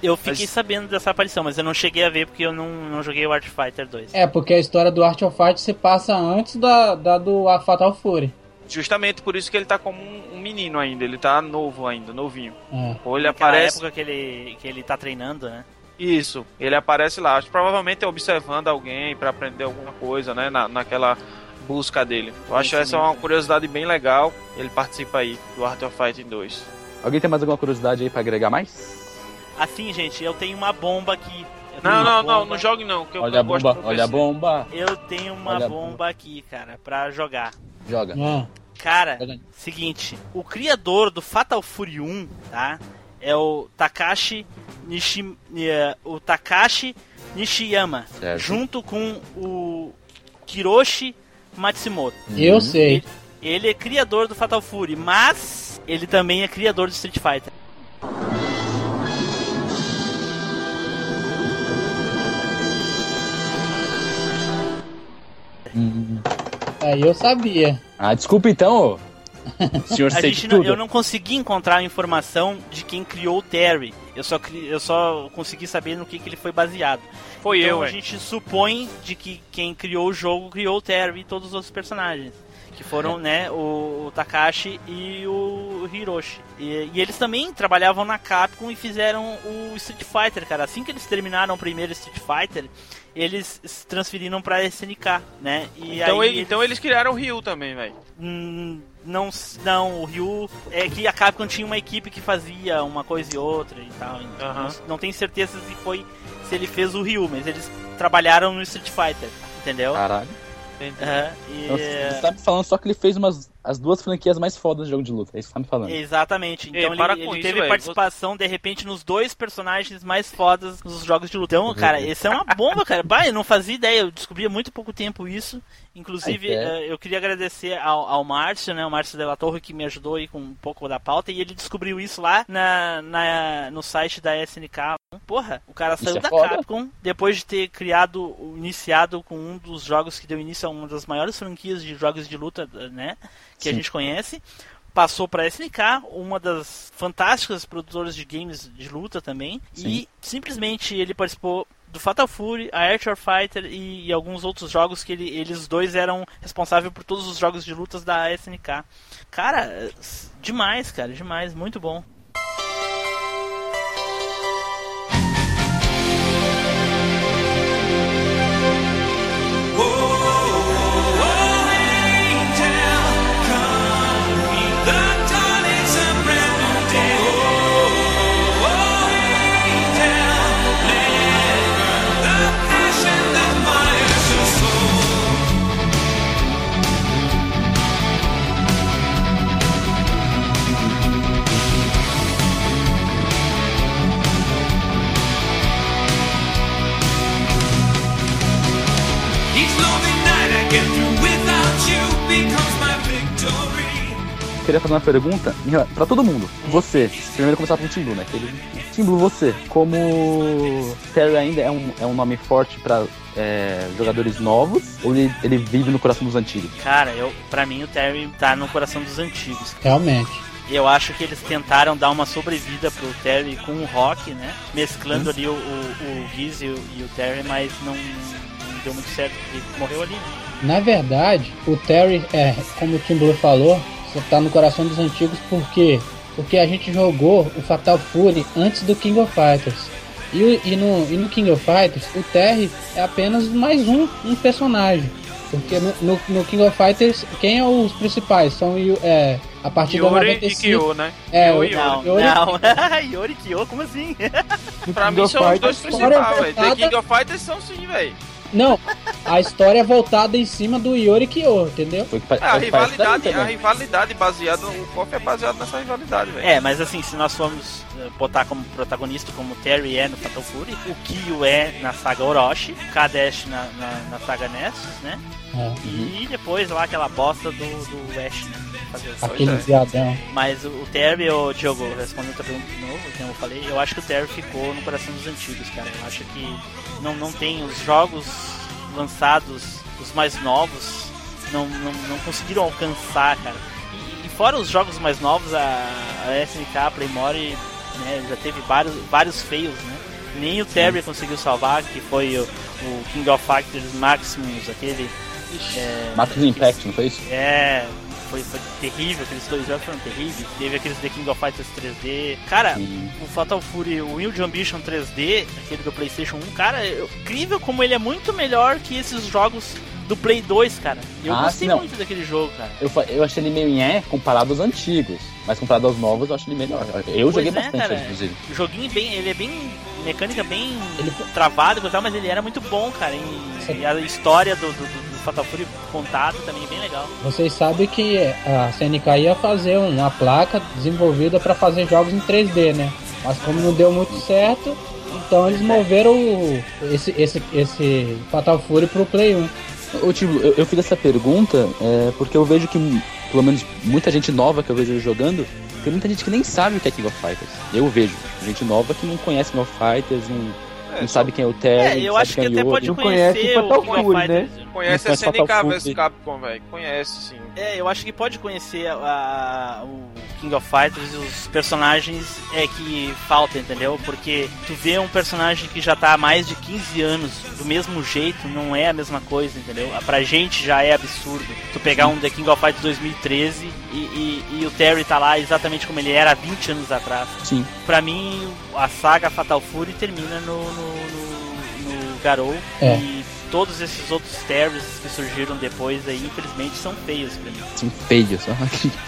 Eu fiquei Mas- sabendo dessa aparição, mas eu não cheguei a ver porque eu não, não joguei o Art Fighter 2. É, porque a história do Art of Fight se passa antes da, da do a Fatal Fury. Justamente por isso que ele tá como um, um menino ainda, ele tá novo ainda, novinho. É. Ou ele Naquela aparece. época que ele, que ele tá treinando, né? Isso, ele aparece lá, acho que provavelmente é observando alguém pra aprender alguma coisa, né, na, naquela busca dele. Eu acho essa uma curiosidade bem legal. Ele participa aí do Art of Fighting 2. Alguém tem mais alguma curiosidade aí pra agregar mais? Assim, gente, eu tenho uma bomba aqui. Não, não, não, não jogue não. Que eu, Olha a eu gosto bomba, olha a bomba. Eu tenho uma Olha a bomba aqui, cara, pra jogar. Joga. Ah, Cara, seguinte, o criador do Fatal Fury 1, tá? É o Takashi Nishi, eh, o Takashi Nishiyama, Certo. junto com o Kiroshi Matsumoto. Eu sei. Ele, ele é criador do Fatal Fury, mas ele também é criador do Street Fighter. Aí eu sabia. Ah, desculpa então, senhor A gente não, eu não consegui encontrar a informação de quem criou o Terry. Eu só, cri- eu só consegui saber no que, que ele foi baseado. Foi então eu, a velho. gente supõe de que quem criou o jogo criou o Terry e todos os outros personagens. Que É. foram, né, o, o Takashi e o Hiroshi. E, e eles também trabalhavam na Capcom e fizeram o Street Fighter, cara. Assim que eles terminaram o primeiro Street Fighter, eles se transferiram pra SNK, né? E Então, aí ele- então eles criaram o Ryu também, velho. Hum, não, não, o Ryu é que a Capcom tinha uma equipe que fazia uma coisa e outra e tal. Então, Aham. não, não tenho certeza se foi se ele fez o Ryu, mas eles trabalharam no Street Fighter, entendeu? Caralho. Aham, e- Nossa, Você tá me falando só que ele fez umas, as duas franquias mais fodas de jogo de luta. É isso que você tá me falando. Exatamente. Ei, Então para ele, ele isso, teve participação, de repente, nos dois personagens mais fodas dos jogos de luta. Então, cara, esse é uma bomba, cara. Bah, eu não fazia ideia, eu descobri há muito pouco tempo isso. Inclusive, é. eh, eu queria agradecer ao, ao Márcio, né? O Márcio Della Torre, que me ajudou aí com um pouco da pauta. E ele descobriu isso lá na, na- no site da SNK. Porra, o cara saiu é da foda. Capcom depois de ter criado, iniciado com um dos jogos que deu início a uma das maiores franquias de jogos de luta, né? Que a Sim. gente conhece passou para SNK, uma das fantásticas produtoras de games de luta também, Sim. e simplesmente ele participou do Fatal Fury, a Fighter e, e alguns outros jogos que ele- eles dois eram responsáveis por todos os jogos de lutas da SNK. Cara, demais, cara, demais, muito bom. Queria fazer uma pergunta pra todo mundo. Você, primeiro começar com o Tim Blue, né? Ele... Tim Blue, você, como Terry ainda é um, é um nome forte pra é, jogadores novos, ou ele, ele vive no coração dos antigos? Cara, eu, pra mim o Terry tá no coração dos antigos. Realmente. Eu acho que eles tentaram dar uma sobrevida pro Terry com o Rock, né? Mesclando ali o, o, o Giz e o, e o Terry, mas não, não deu muito certo. Ele morreu ali, né? Na verdade, o Terry, é, como o Tim Blue falou, tá no coração dos antigos porque porque a gente jogou o Fatal Fury antes do King of Fighters. E, e no, e no King of Fighters, o Terry é apenas mais um, um personagem. Porque no, no, no King of Fighters, quem é os principais? São o- é, a partir da Yori 95. e Kyo, né? É, o, e Yori. Não, Yori- não. Yori Kyo, como assim? Pra King mim são os dois principais, velho. The King of Fighters são sim, velho. Não, a história é voltada em cima do Yori Kyo, entendeu? É, a rivalidade, a rivalidade baseada, o KOF é baseado nessa rivalidade, velho. É, mas assim, se nós formos eh, botar como protagonista como o Terry é no Fatal Fury, o Kyo é na saga Orochi, o Kadesh na, na, na saga Nessus, né? E depois lá aquela bosta do, do Ash, né? Fazer Aquele viadão. Mas o, o Terry, o Diogo, respondendo a pergunta de novo, como eu falei, eu acho que o Terry ficou no coração dos antigos, cara. Eu acho que não, não tem os jogos lançados, os mais novos, não, não, não conseguiram alcançar, cara. E, e fora os jogos mais novos, a, a SNK, a Playmore, né, já teve vários, vários feios, né? Nem o Terry conseguiu salvar, que foi o, o King of Fighters Maximus, aquele. É, Max Impact, não foi isso? é, foi, foi terrível, aqueles dois jogos foram terríveis. Teve aqueles The King of Fighters 3D. Cara, o Fatal Fury, o Wild Ambition 3D, aquele do PlayStation 1, cara, é incrível como ele é muito melhor que esses jogos do Play 2, cara. Eu Ah, gostei não. muito daquele jogo, cara. Eu, eu achei ele meio nhé comparado aos antigos, mas comparado aos novos eu acho ele melhor. Eu joguei Pois é, bastante, cara. ele, inclusive. O joguinho bem, ele é bem mecânica bem travada e tal, mas ele era muito bom, cara. E, e a história do, do- do Fatal Fury contado também é bem legal. Vocês sabem que a CNK ia fazer uma placa desenvolvida para fazer jogos em 3D, né? Mas como não deu muito certo, então eles moveram o- esse, esse, esse Fatal Fury pro Play 1. Ô, Tilo, eu, eu fiz essa pergunta é, porque eu vejo que, pelo menos, muita gente nova que eu vejo jogando, tem muita gente que nem sabe o que é King of Fighters. Eu vejo gente nova que não conhece King of Fighters, não, não sabe quem é o Terry, É, eu acho quem que é até o pode conhecer o King of Fighters. Conhece a conhece SNK vs. Capcom, velho. Conhece, sim. É, eu acho que pode conhecer a- o King of Fighters e os personagens é que falta, entendeu? Porque tu vê um personagem que já tá há mais de 15 anos do mesmo jeito, não é a mesma coisa, entendeu? Pra gente já é absurdo. Tu pegar um The King of Fighters 2013 e, e- e o Terry tá lá exatamente como ele era há 20 anos atrás. Sim. Pra mim, a saga Fatal Fury termina no, no, no, no Garou É. e todos esses outros Terrys que surgiram depois aí, infelizmente, são feios pra mim. São feios.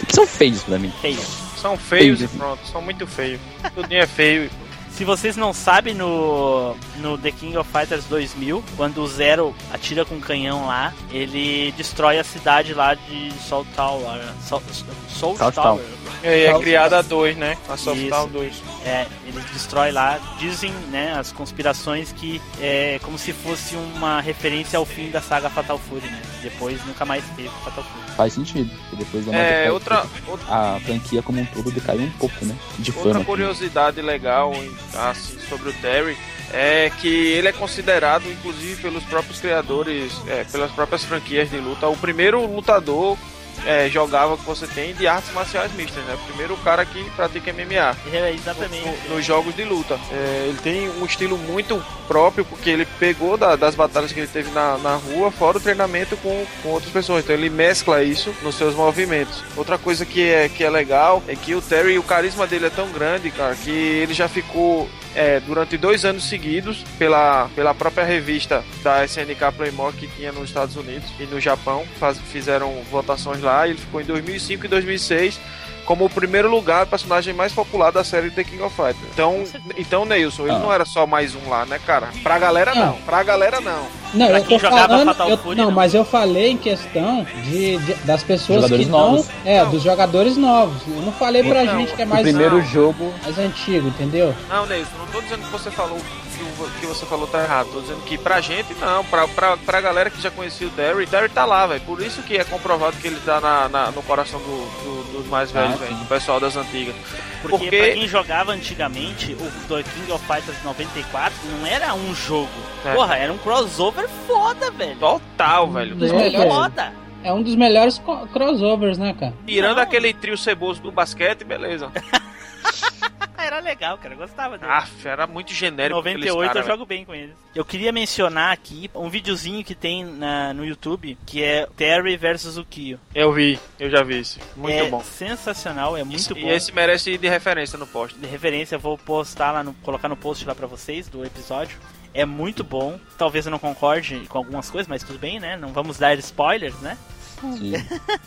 são feios pra mim. Feios. São feios e Feio. pronto. São muito feios. Tudinho é feio. Se vocês não sabem, no, no The King of Fighters 2000, quando o Zero atira com um canhão lá, ele destrói a cidade lá de Soul Tower. Soul, Soul South Tower. Tower. É, é Soul- criada a 2, né? A Soft Isso. Town 2. É, ele destrói lá. Dizem, né, as conspirações que é como se fosse uma referência ao fim da saga Fatal Fury, né? Depois nunca mais teve Fatal Fury. Faz sentido. porque Depois da É, Marvel, outra- A franquia como um todo decaiu um pouco, né? De Outra fama. curiosidade legal assim, sobre o Terry é que ele é considerado, inclusive pelos próprios criadores, é, pelas próprias franquias de luta, o primeiro lutador é, jogável que você tem de artes marciais mistas, né? O primeiro cara que pratica MMA. É, exatamente. no- nos jogos de luta. É, ele tem um estilo muito próprio, porque ele pegou da- das batalhas que ele teve na, na rua, fora o treinamento com, com outras pessoas. Então ele mescla isso nos seus movimentos. Outra coisa que é, que é legal é que o Terry, o carisma dele é tão grande, cara, que ele já ficou. É, durante dois anos seguidos pela, pela própria revista da SNK Playmore que tinha nos Estados Unidos e no Japão faz- fizeram votações lá ele ficou em 2005 e 2006 como o primeiro lugar, o personagem mais popular da série The King of Fighters. Então, então Neilson, ele Ah. não era só mais um lá, né, cara? Pra galera não, pra galera não. Não, Pra eu tô falando. Fatal eu- Fury, não, não. mas eu falei em questão de, de- das pessoas Jogadores que não. novos. É, dos jogadores novos. Eu não falei pra Então, gente que é O mais. primeiro jogo. Mais antigo, entendeu? Não, Neilson, não tô dizendo que você falou que você falou tá errado. Tô dizendo que pra gente não, pra, pra, pra galera que já conhecia o Terry, Terry tá lá, velho. Por isso que é comprovado que ele tá na, na- no coração do, do- dos mais velhos, Ah, velho. Do pessoal das antigas. Porque, Porque, pra quem jogava antigamente, o The King of Fighters 94 não era um jogo. É. Porra, era um crossover foda, velho. Total, velho. É, melhores. foda. É um dos melhores crossovers, né, cara? tirando aquele trio ceboso do basquete, beleza. Era legal, cara. Eu gostava dele. Aff, era muito genérico. aqueles 98 cara, eu jogo bem com eles. Eu queria mencionar aqui um videozinho que tem na- no YouTube, que é Terry versus o Kyo. Eu vi, eu já vi isso. Muito é bom. sensacional, é muito E bom. esse merece ir de referência no post. De referência, eu vou postar lá, no, colocar no post lá pra vocês do episódio. É muito bom. Talvez eu não concorde com algumas coisas, mas tudo bem, né? Não vamos dar spoilers, né? Sim.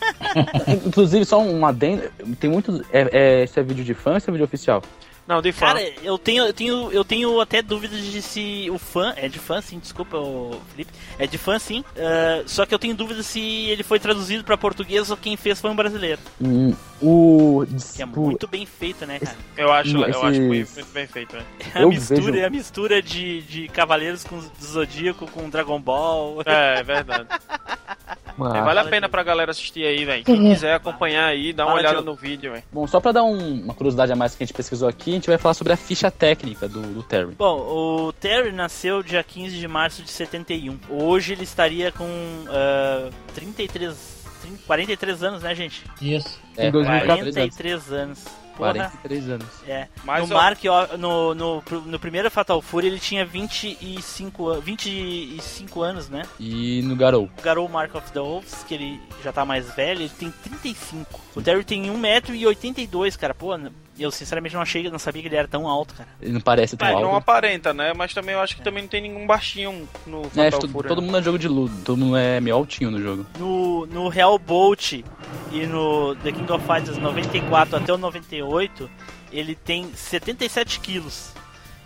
Inclusive, só um adendo. Tem muitos. É, é, esse é vídeo de fã ou esse é vídeo oficial? Não, de Cara, eu tenho, eu tenho, eu tenho até dúvidas de se o fã é de fã, sim. Desculpa, ô, Felipe, é de fã, sim. ah, só que eu tenho dúvidas se ele foi traduzido pra português ou quem fez foi um brasileiro. Hum, o. Que é muito bem feito, né, cara? Eu acho, eu Esses- acho muito, muito bem feito, né? É a Eu mistura, vejo- é a mistura de, de Cavaleiros com do Zodíaco com Dragon Ball. É, é verdade. É, vale a pena pra galera assistir aí, velho. Quem quiser acompanhar aí, dá uma Fala, olhada no vídeo, velho. Bom, só pra dar um- uma curiosidade a mais que a gente pesquisou aqui, a gente vai falar sobre a ficha técnica do, do Terry. Bom, o Terry nasceu dia 15 de março de 71. Hoje ele estaria com ah, 33, 30, 43 anos, né, gente? Isso. É, Em 2014. 43 anos. Porra. 43 anos. É. Mas, no ó- Mark, no, no, no primeiro Fatal Fury ele tinha 25, an- 25 anos, né? E no Garou. O Garou Mark of the Wolves, que ele já tá mais velho, ele tem 35. O Terry tem 1,82m, cara. Pô, eu sinceramente não achei, não sabia que ele era tão alto, cara. Ele não parece tão É, alto. não aparenta, né? Mas também eu acho que também não tem nenhum baixinho no É, Fatal Fury. todo né? mundo é jogo de luta, todo mundo é meio altinho no jogo. No, no Hellbolt e no The King of Fighters 94 até o 98, ele tem 77 quilos.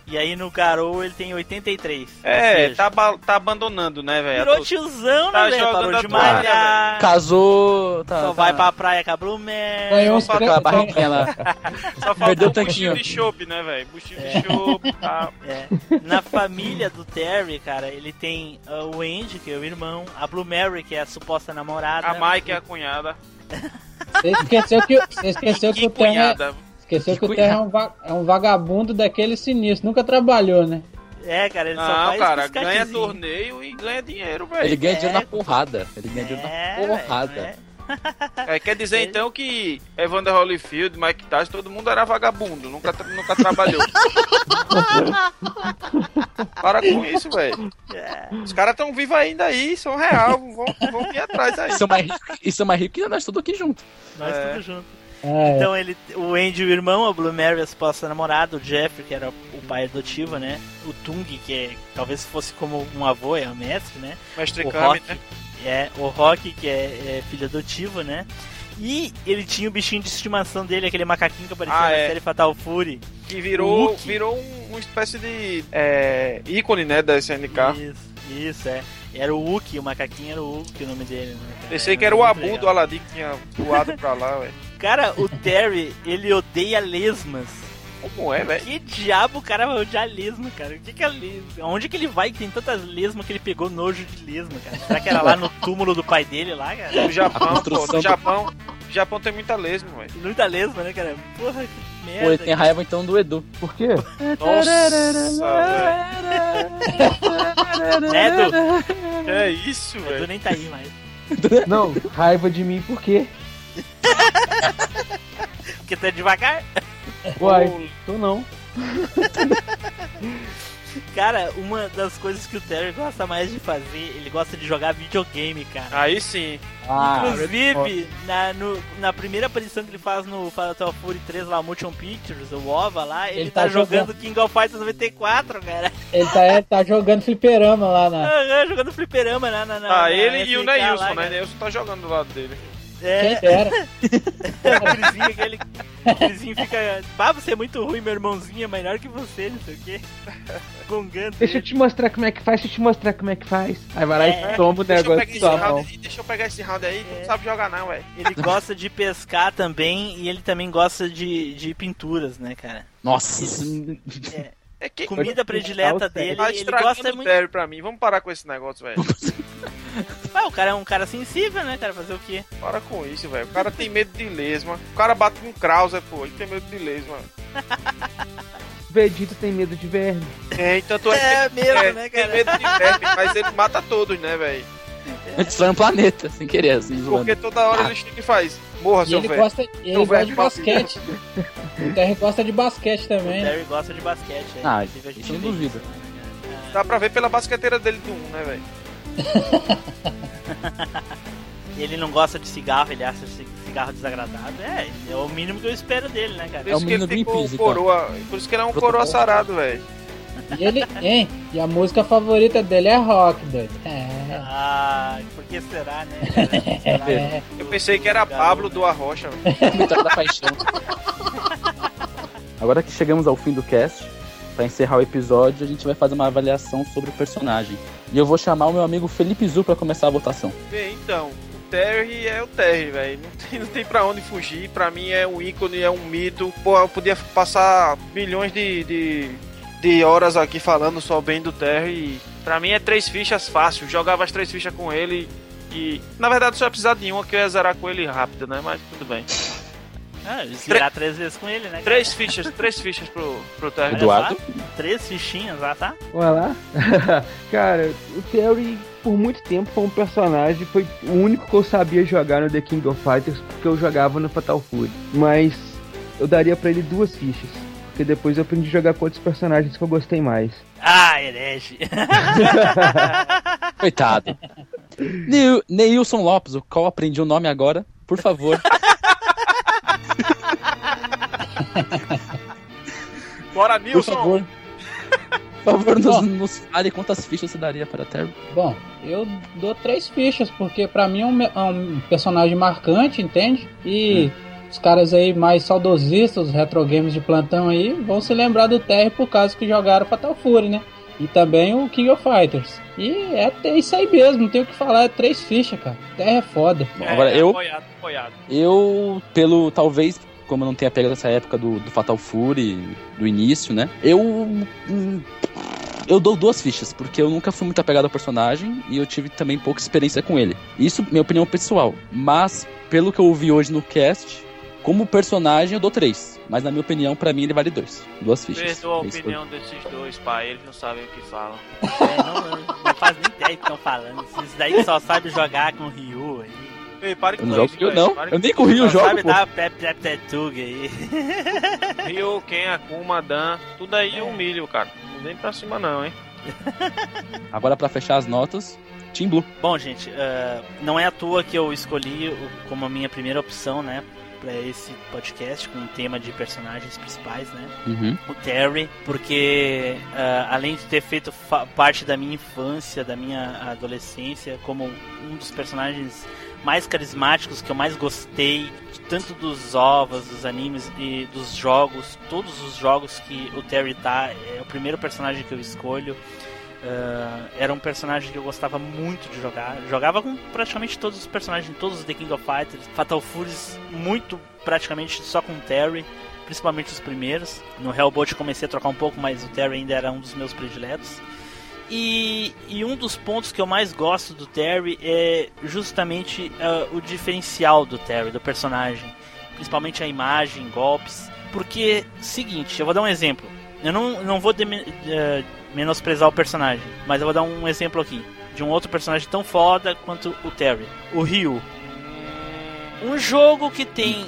E aí no Garou ele tem 83. É, seja, tá, tá abandonando, né, velho? Virou tiozão, Tá né, velho? jogando Parou de malhar. Casou. Tá, Só tá- vai pra praia com a Blumer. Ganhou uns com aquela barriguinha lá. Só faltou Perdeu um o tanquinho. buchinho de chope, né, velho? Buchinho de chope, tá? É. Na família do Terry, cara, ele tem ah, o Andy, que é o irmão, a Blue Mary, que é a suposta namorada. A Mike é a cunhada. Você esqueceu que, você esqueceu que, Que o Terra, cunhada. Esqueceu que o Terra é um, va- é um vagabundo daquele sinistro, nunca trabalhou, né? É, cara, ele só Não, faz cara, ganha torneio e ganha dinheiro, velho. Ele ganha dinheiro É. na porrada. Ele ganha dinheiro É, na porrada. velho, é. É, quer dizer então que Evander Holyfield, Mike Tyson, todo mundo era vagabundo, nunca, tra- nunca trabalhou. Para com isso, velho. É. Os caras tão vivos ainda aí, são real, vão, vão vir atrás aí. Isso é mais rico, isso é mais rico que nós tudo aqui junto. Nós É. tudo junto. É, Então ele, o Andy, o irmão, a Blue Mary, a suposta namorada, o Jeffrey, que era o pai adotivo, né? O Tung, que é, talvez fosse como um avô, é o mestre, né? Mestre o Kami, Rock, né? é, o Rock, que é, é filho adotivo, né? E ele tinha o bichinho de estimação dele, aquele macaquinho que aparecia Ah, na é. série Fatal Fury. Que O virou, virou um- uma espécie de é, ícone, né, da SNK. Isso, isso, é. Era o Hulk, o macaquinho era o Hulk o nome dele, né? Pensei que era o Abu legal. do Aladdin que tinha voado pra lá, velho. Cara, o Terry, ele odeia lesmas. Como é, velho? Que diabo o cara vai odiar lesma, cara? O que que é lesma? Onde que ele vai que tem tantas lesmas que ele pegou nojo de lesma, cara? Será que era lá no túmulo do pai dele lá, cara? No Japão, pô, no Japão, no Japão tem muita lesma, velho. Muita lesma, né, cara? Porra, que merda. Pô, ele tem raiva então do Edu. Por quê? Nossa. Né, Edu? É isso, Edu velho. nem tá aí mais. Não, raiva de mim por quê? Porque tá devagar. Uai, tô não. Cara, uma das coisas que o Terry gosta mais de fazer, ele gosta de jogar videogame, cara. Aí sim. Ah, Inclusive, na, no- na primeira aparição que ele faz no Fatal Fury 3 lá, Motion Pictures, o OVA lá, ele, Ele tá, tá jogando jogando- King of Fighters 94, cara. Ele tá, ele tá jogando fliperama lá na. Aham, jogando fliperama na, na, na Ah, na ele e o SNK lá, Neilson, né? Neilson tá jogando do lado dele. É, Quem dera. o Crisinho, aquele. O Crisinho fica. Ah, você é muito ruim, meu irmãozinho é melhor que você, não sei o quê. Gongando. Deixa eu te mostrar como é que faz, deixa eu te mostrar como é que faz. Aí vai lá É. e toma o negócio de sua mão. aí, deixa eu pegar esse round aí, tu não sabe jogar não, velho. Ele gosta de pescar também e ele também gosta de, de pinturas, né, cara? Nossa, isso... É que Comida predileta dele, tá ele gosta muito. Terry pra mim. Vamos parar com esse negócio, velho. Ah, o cara é um cara sensível, né, cara? Fazer o quê? Para com isso, velho. O cara tem medo de lesma. O cara bate com Krauser, pô. Ele tem medo de lesma. Vegeta tem medo de verme. Tem, tanto é, É que- mesmo, é, né, Tem cara? medo de verme, mas ele mata todos, né, velho? Ele destrói um planeta, sem querer, assim, zoando. Porque toda hora ele chega e faz. Morra, E seu ele velho. gosta, ele Seu gosta de basquete. O Terry gosta de basquete O também. né? Terry gosta de basquete. é. Ah, Inclusive, a gente isso não vê duvida. Dá pra ver pela basqueteira dele do 1, né, velho? Ele não gosta de cigarro, ele acha ci- cigarro desagradável. É, é o mínimo que eu espero dele, né, cara? Por É o isso que ele tem coroa. Por isso que ele é um coroa sarado, velho. E ele, hein? E a música favorita dele é rock, doido. É. Ah, por que será, né? Será? É. Eu pensei que era Pablo do Arrocha. Vitória da paixão. Agora que chegamos ao fim do cast, pra encerrar o episódio, a gente vai fazer uma avaliação sobre o personagem. E eu vou chamar o meu amigo Felipe Zu pra começar a votação. Bem, então, o Terry é o Terry, velho. Não tem, não tem pra onde fugir. Pra mim é um ícone, é um mito. Pô, eu podia passar milhões de, de, de horas aqui falando só bem do Terry. E pra mim é três fichas fácil. Jogava as três fichas com ele e. Na verdade só ia precisar de uma que eu ia zerar com ele rápido, né? Mas tudo bem. Ah, zerar três vezes com ele, né? cara? Três fichas, três fichas pro, pro Terry. Eduardo? Três fichinhas lá, tá? Olha lá. Cara, o Terry, por muito tempo, foi um personagem, foi o único que eu sabia jogar no The King of Fighters, porque eu jogava no Fatal Fury. Mas eu daria pra ele duas fichas. Porque depois eu aprendi a jogar com outros personagens que eu gostei mais. Ah, herege. Coitado. Neil- Neilson Lopes, o qual aprendi o nome agora, por favor. Bora, Por Nilson! favor. Por favor, nos, nos fale quantas fichas você daria para Terry. Bom, eu dou três fichas, porque pra mim é um, é um personagem marcante, entende? E os caras aí mais saudosistas, os retro games de plantão aí, vão se lembrar do Terry por causa que jogaram Fatal Fury, né? E também o King of Fighters. E é, é isso aí mesmo, não tem o que falar, é três fichas, cara. Terra é foda. Bom, agora eu. Apoiado, apoiado. Eu, pelo. Talvez, como eu não tenha pegado essa época do, do Fatal Fury, do início, né? Eu. hum, Eu dou duas fichas, porque eu nunca fui muito apegado ao personagem e eu tive também pouca experiência com ele. Isso, minha opinião pessoal. Mas, pelo que eu ouvi hoje no cast, como personagem eu dou três. Mas na minha opinião, pra mim ele vale dois. Duas fichas. Perdoa a É opinião desses dois, pai. Eles não sabem o que falam. É, não, não faz nem ideia do que estão falando. Esses daí só sabe jogar com o Ryu aí. Ei, para Eu não jogo com o Ryu, não. Eu nem com o Ryu jogo, sabe pô. dar pep pep tetug aí. Ryu, Ken, Akuma, Dan, tudo aí eu humilho, cara. Não vem pra cima não, hein? Agora pra fechar as notas, Team Blue. Bom, gente, ah, não é à toa que eu escolhi o- como a minha primeira opção, né? Pra esse podcast com o tema de personagens principais, né? Uhum. o Terry, porque ah, além de ter feito parte da minha infância, da minha adolescência, como um dos personagens mais carismáticos que eu mais gostei, tanto dos ovos, dos animes e dos jogos, todos os jogos que o Terry tá, é o primeiro personagem que eu escolho. Ah, era um personagem que eu gostava muito de jogar. Jogava com praticamente todos os personagens, todos os The King of Fighters. Fatal Furies, muito praticamente só com Terry, principalmente os primeiros. No Hellbolt eu comecei a trocar um pouco, mas o Terry ainda era um dos meus prediletos. E, e um dos pontos que eu mais gosto do Terry é justamente ah, o diferencial do Terry, do personagem. Principalmente a imagem, golpes. Porque, seguinte, eu vou dar um exemplo. Eu não, não vou eh, menosprezar o personagem, mas eu vou dar um exemplo aqui. De um outro personagem tão foda quanto o Terry. O Ryu. Um jogo que tem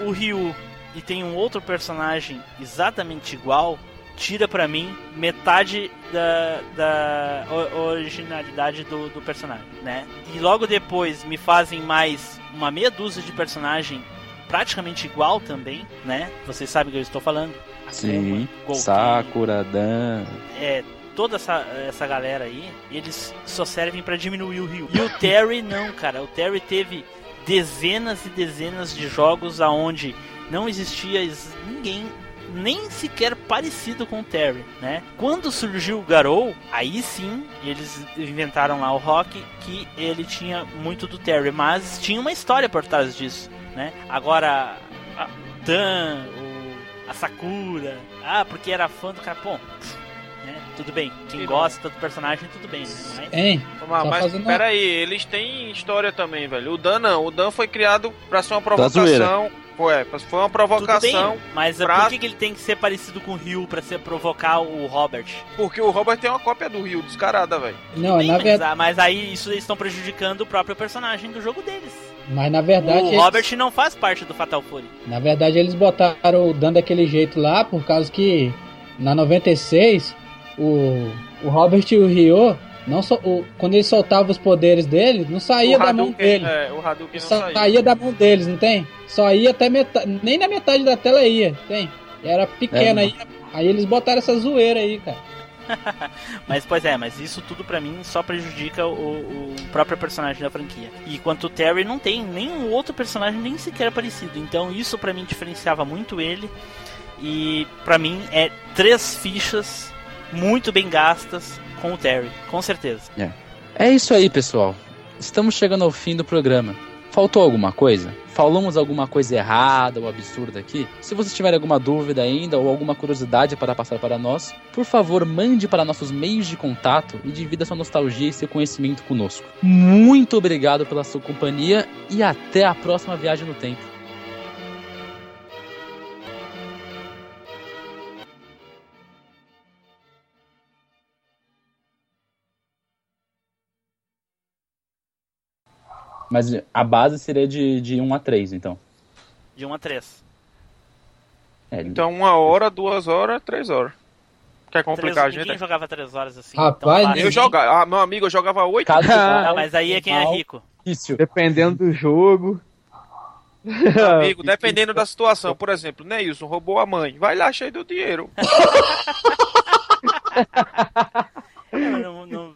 o Ryu e tem um outro personagem exatamente igual, tira pra mim metade da, da o- originalidade do, do personagem, né? E logo depois me fazem mais uma meia dúzia de personagem praticamente igual também, né? Vocês sabem do que eu estou falando. Sim. Gol Sakura, Dan. é, toda essa, essa galera aí, eles só servem pra diminuir o Ryu. E o Terry não, cara. O Terry teve dezenas e dezenas de jogos aonde não existia ninguém nem sequer parecido com o Terry, né? Quando surgiu o Garou, aí sim eles inventaram lá o Rock que ele tinha muito do Terry, mas tinha uma história por trás disso, né? Agora Dan, a Sakura, ah, porque era fã do cara, pô, né? Tudo bem, quem gosta do personagem, tudo bem, né? Mas- Hein? Mas, Só mas fazendo uma- pera aí, eles têm história também, velho. O Dan não, o Dan foi criado pra ser uma provocação. Foi, foi uma Tudo provocação. bem, mas pra- por que, que ele tem que ser parecido com o Ryu pra ser provocar o Robert? Porque o Robert tem uma cópia do Rio, descarada, velho. Não, Bem, na mas, verdade. ah, mas aí isso eles estão prejudicando o próprio personagem do jogo deles. Mas na verdade. o eles- Robert não faz parte do Fatal Fury. Na verdade, eles botaram dando daquele jeito lá, por causa que na 96, o, o Robert e o Ryo, não só, o, quando ele soltava os poderes dele, não saía o da mão Hadouken, dele. É, o Hadouken não saiu. saía da mão deles, não tem? Só ia até metade. Nem na metade da tela ia, tem? Era pequena É, aí. Aí eles botaram essa zoeira aí, cara. Mas, pois é, mas isso tudo pra mim só prejudica o, o próprio personagem da franquia. E quanto o Terry não tem nenhum outro personagem nem sequer parecido. Então isso pra mim diferenciava muito ele. E pra mim é três fichas muito bem gastas com o Terry, com certeza. É. É isso aí, pessoal. Estamos chegando ao fim do programa. Faltou alguma coisa? Falamos alguma coisa errada ou absurda aqui? Se vocês tiverem alguma dúvida ainda ou alguma curiosidade para passar para nós, por favor, mande para nossos meios de contato e divida sua nostalgia e seu conhecimento conosco. Muito obrigado pela sua companhia e até a próxima viagem no tempo. Mas a base seria de, de 1 a 3, então. De 1 a 3. É, Então, uma hora, duas horas, três horas. Quer complicar a Ninguém gente? jogava 3 horas assim. Rapaz, tão fácil. Eu jogava, ah, meu amigo, eu jogava oito. Ah, mas aí é quem é rico. Isso. Dependendo do jogo. Meu amigo, dependendo da situação. Por exemplo, Neilson roubou a mãe. Vai lá cheio do dinheiro. Não- não-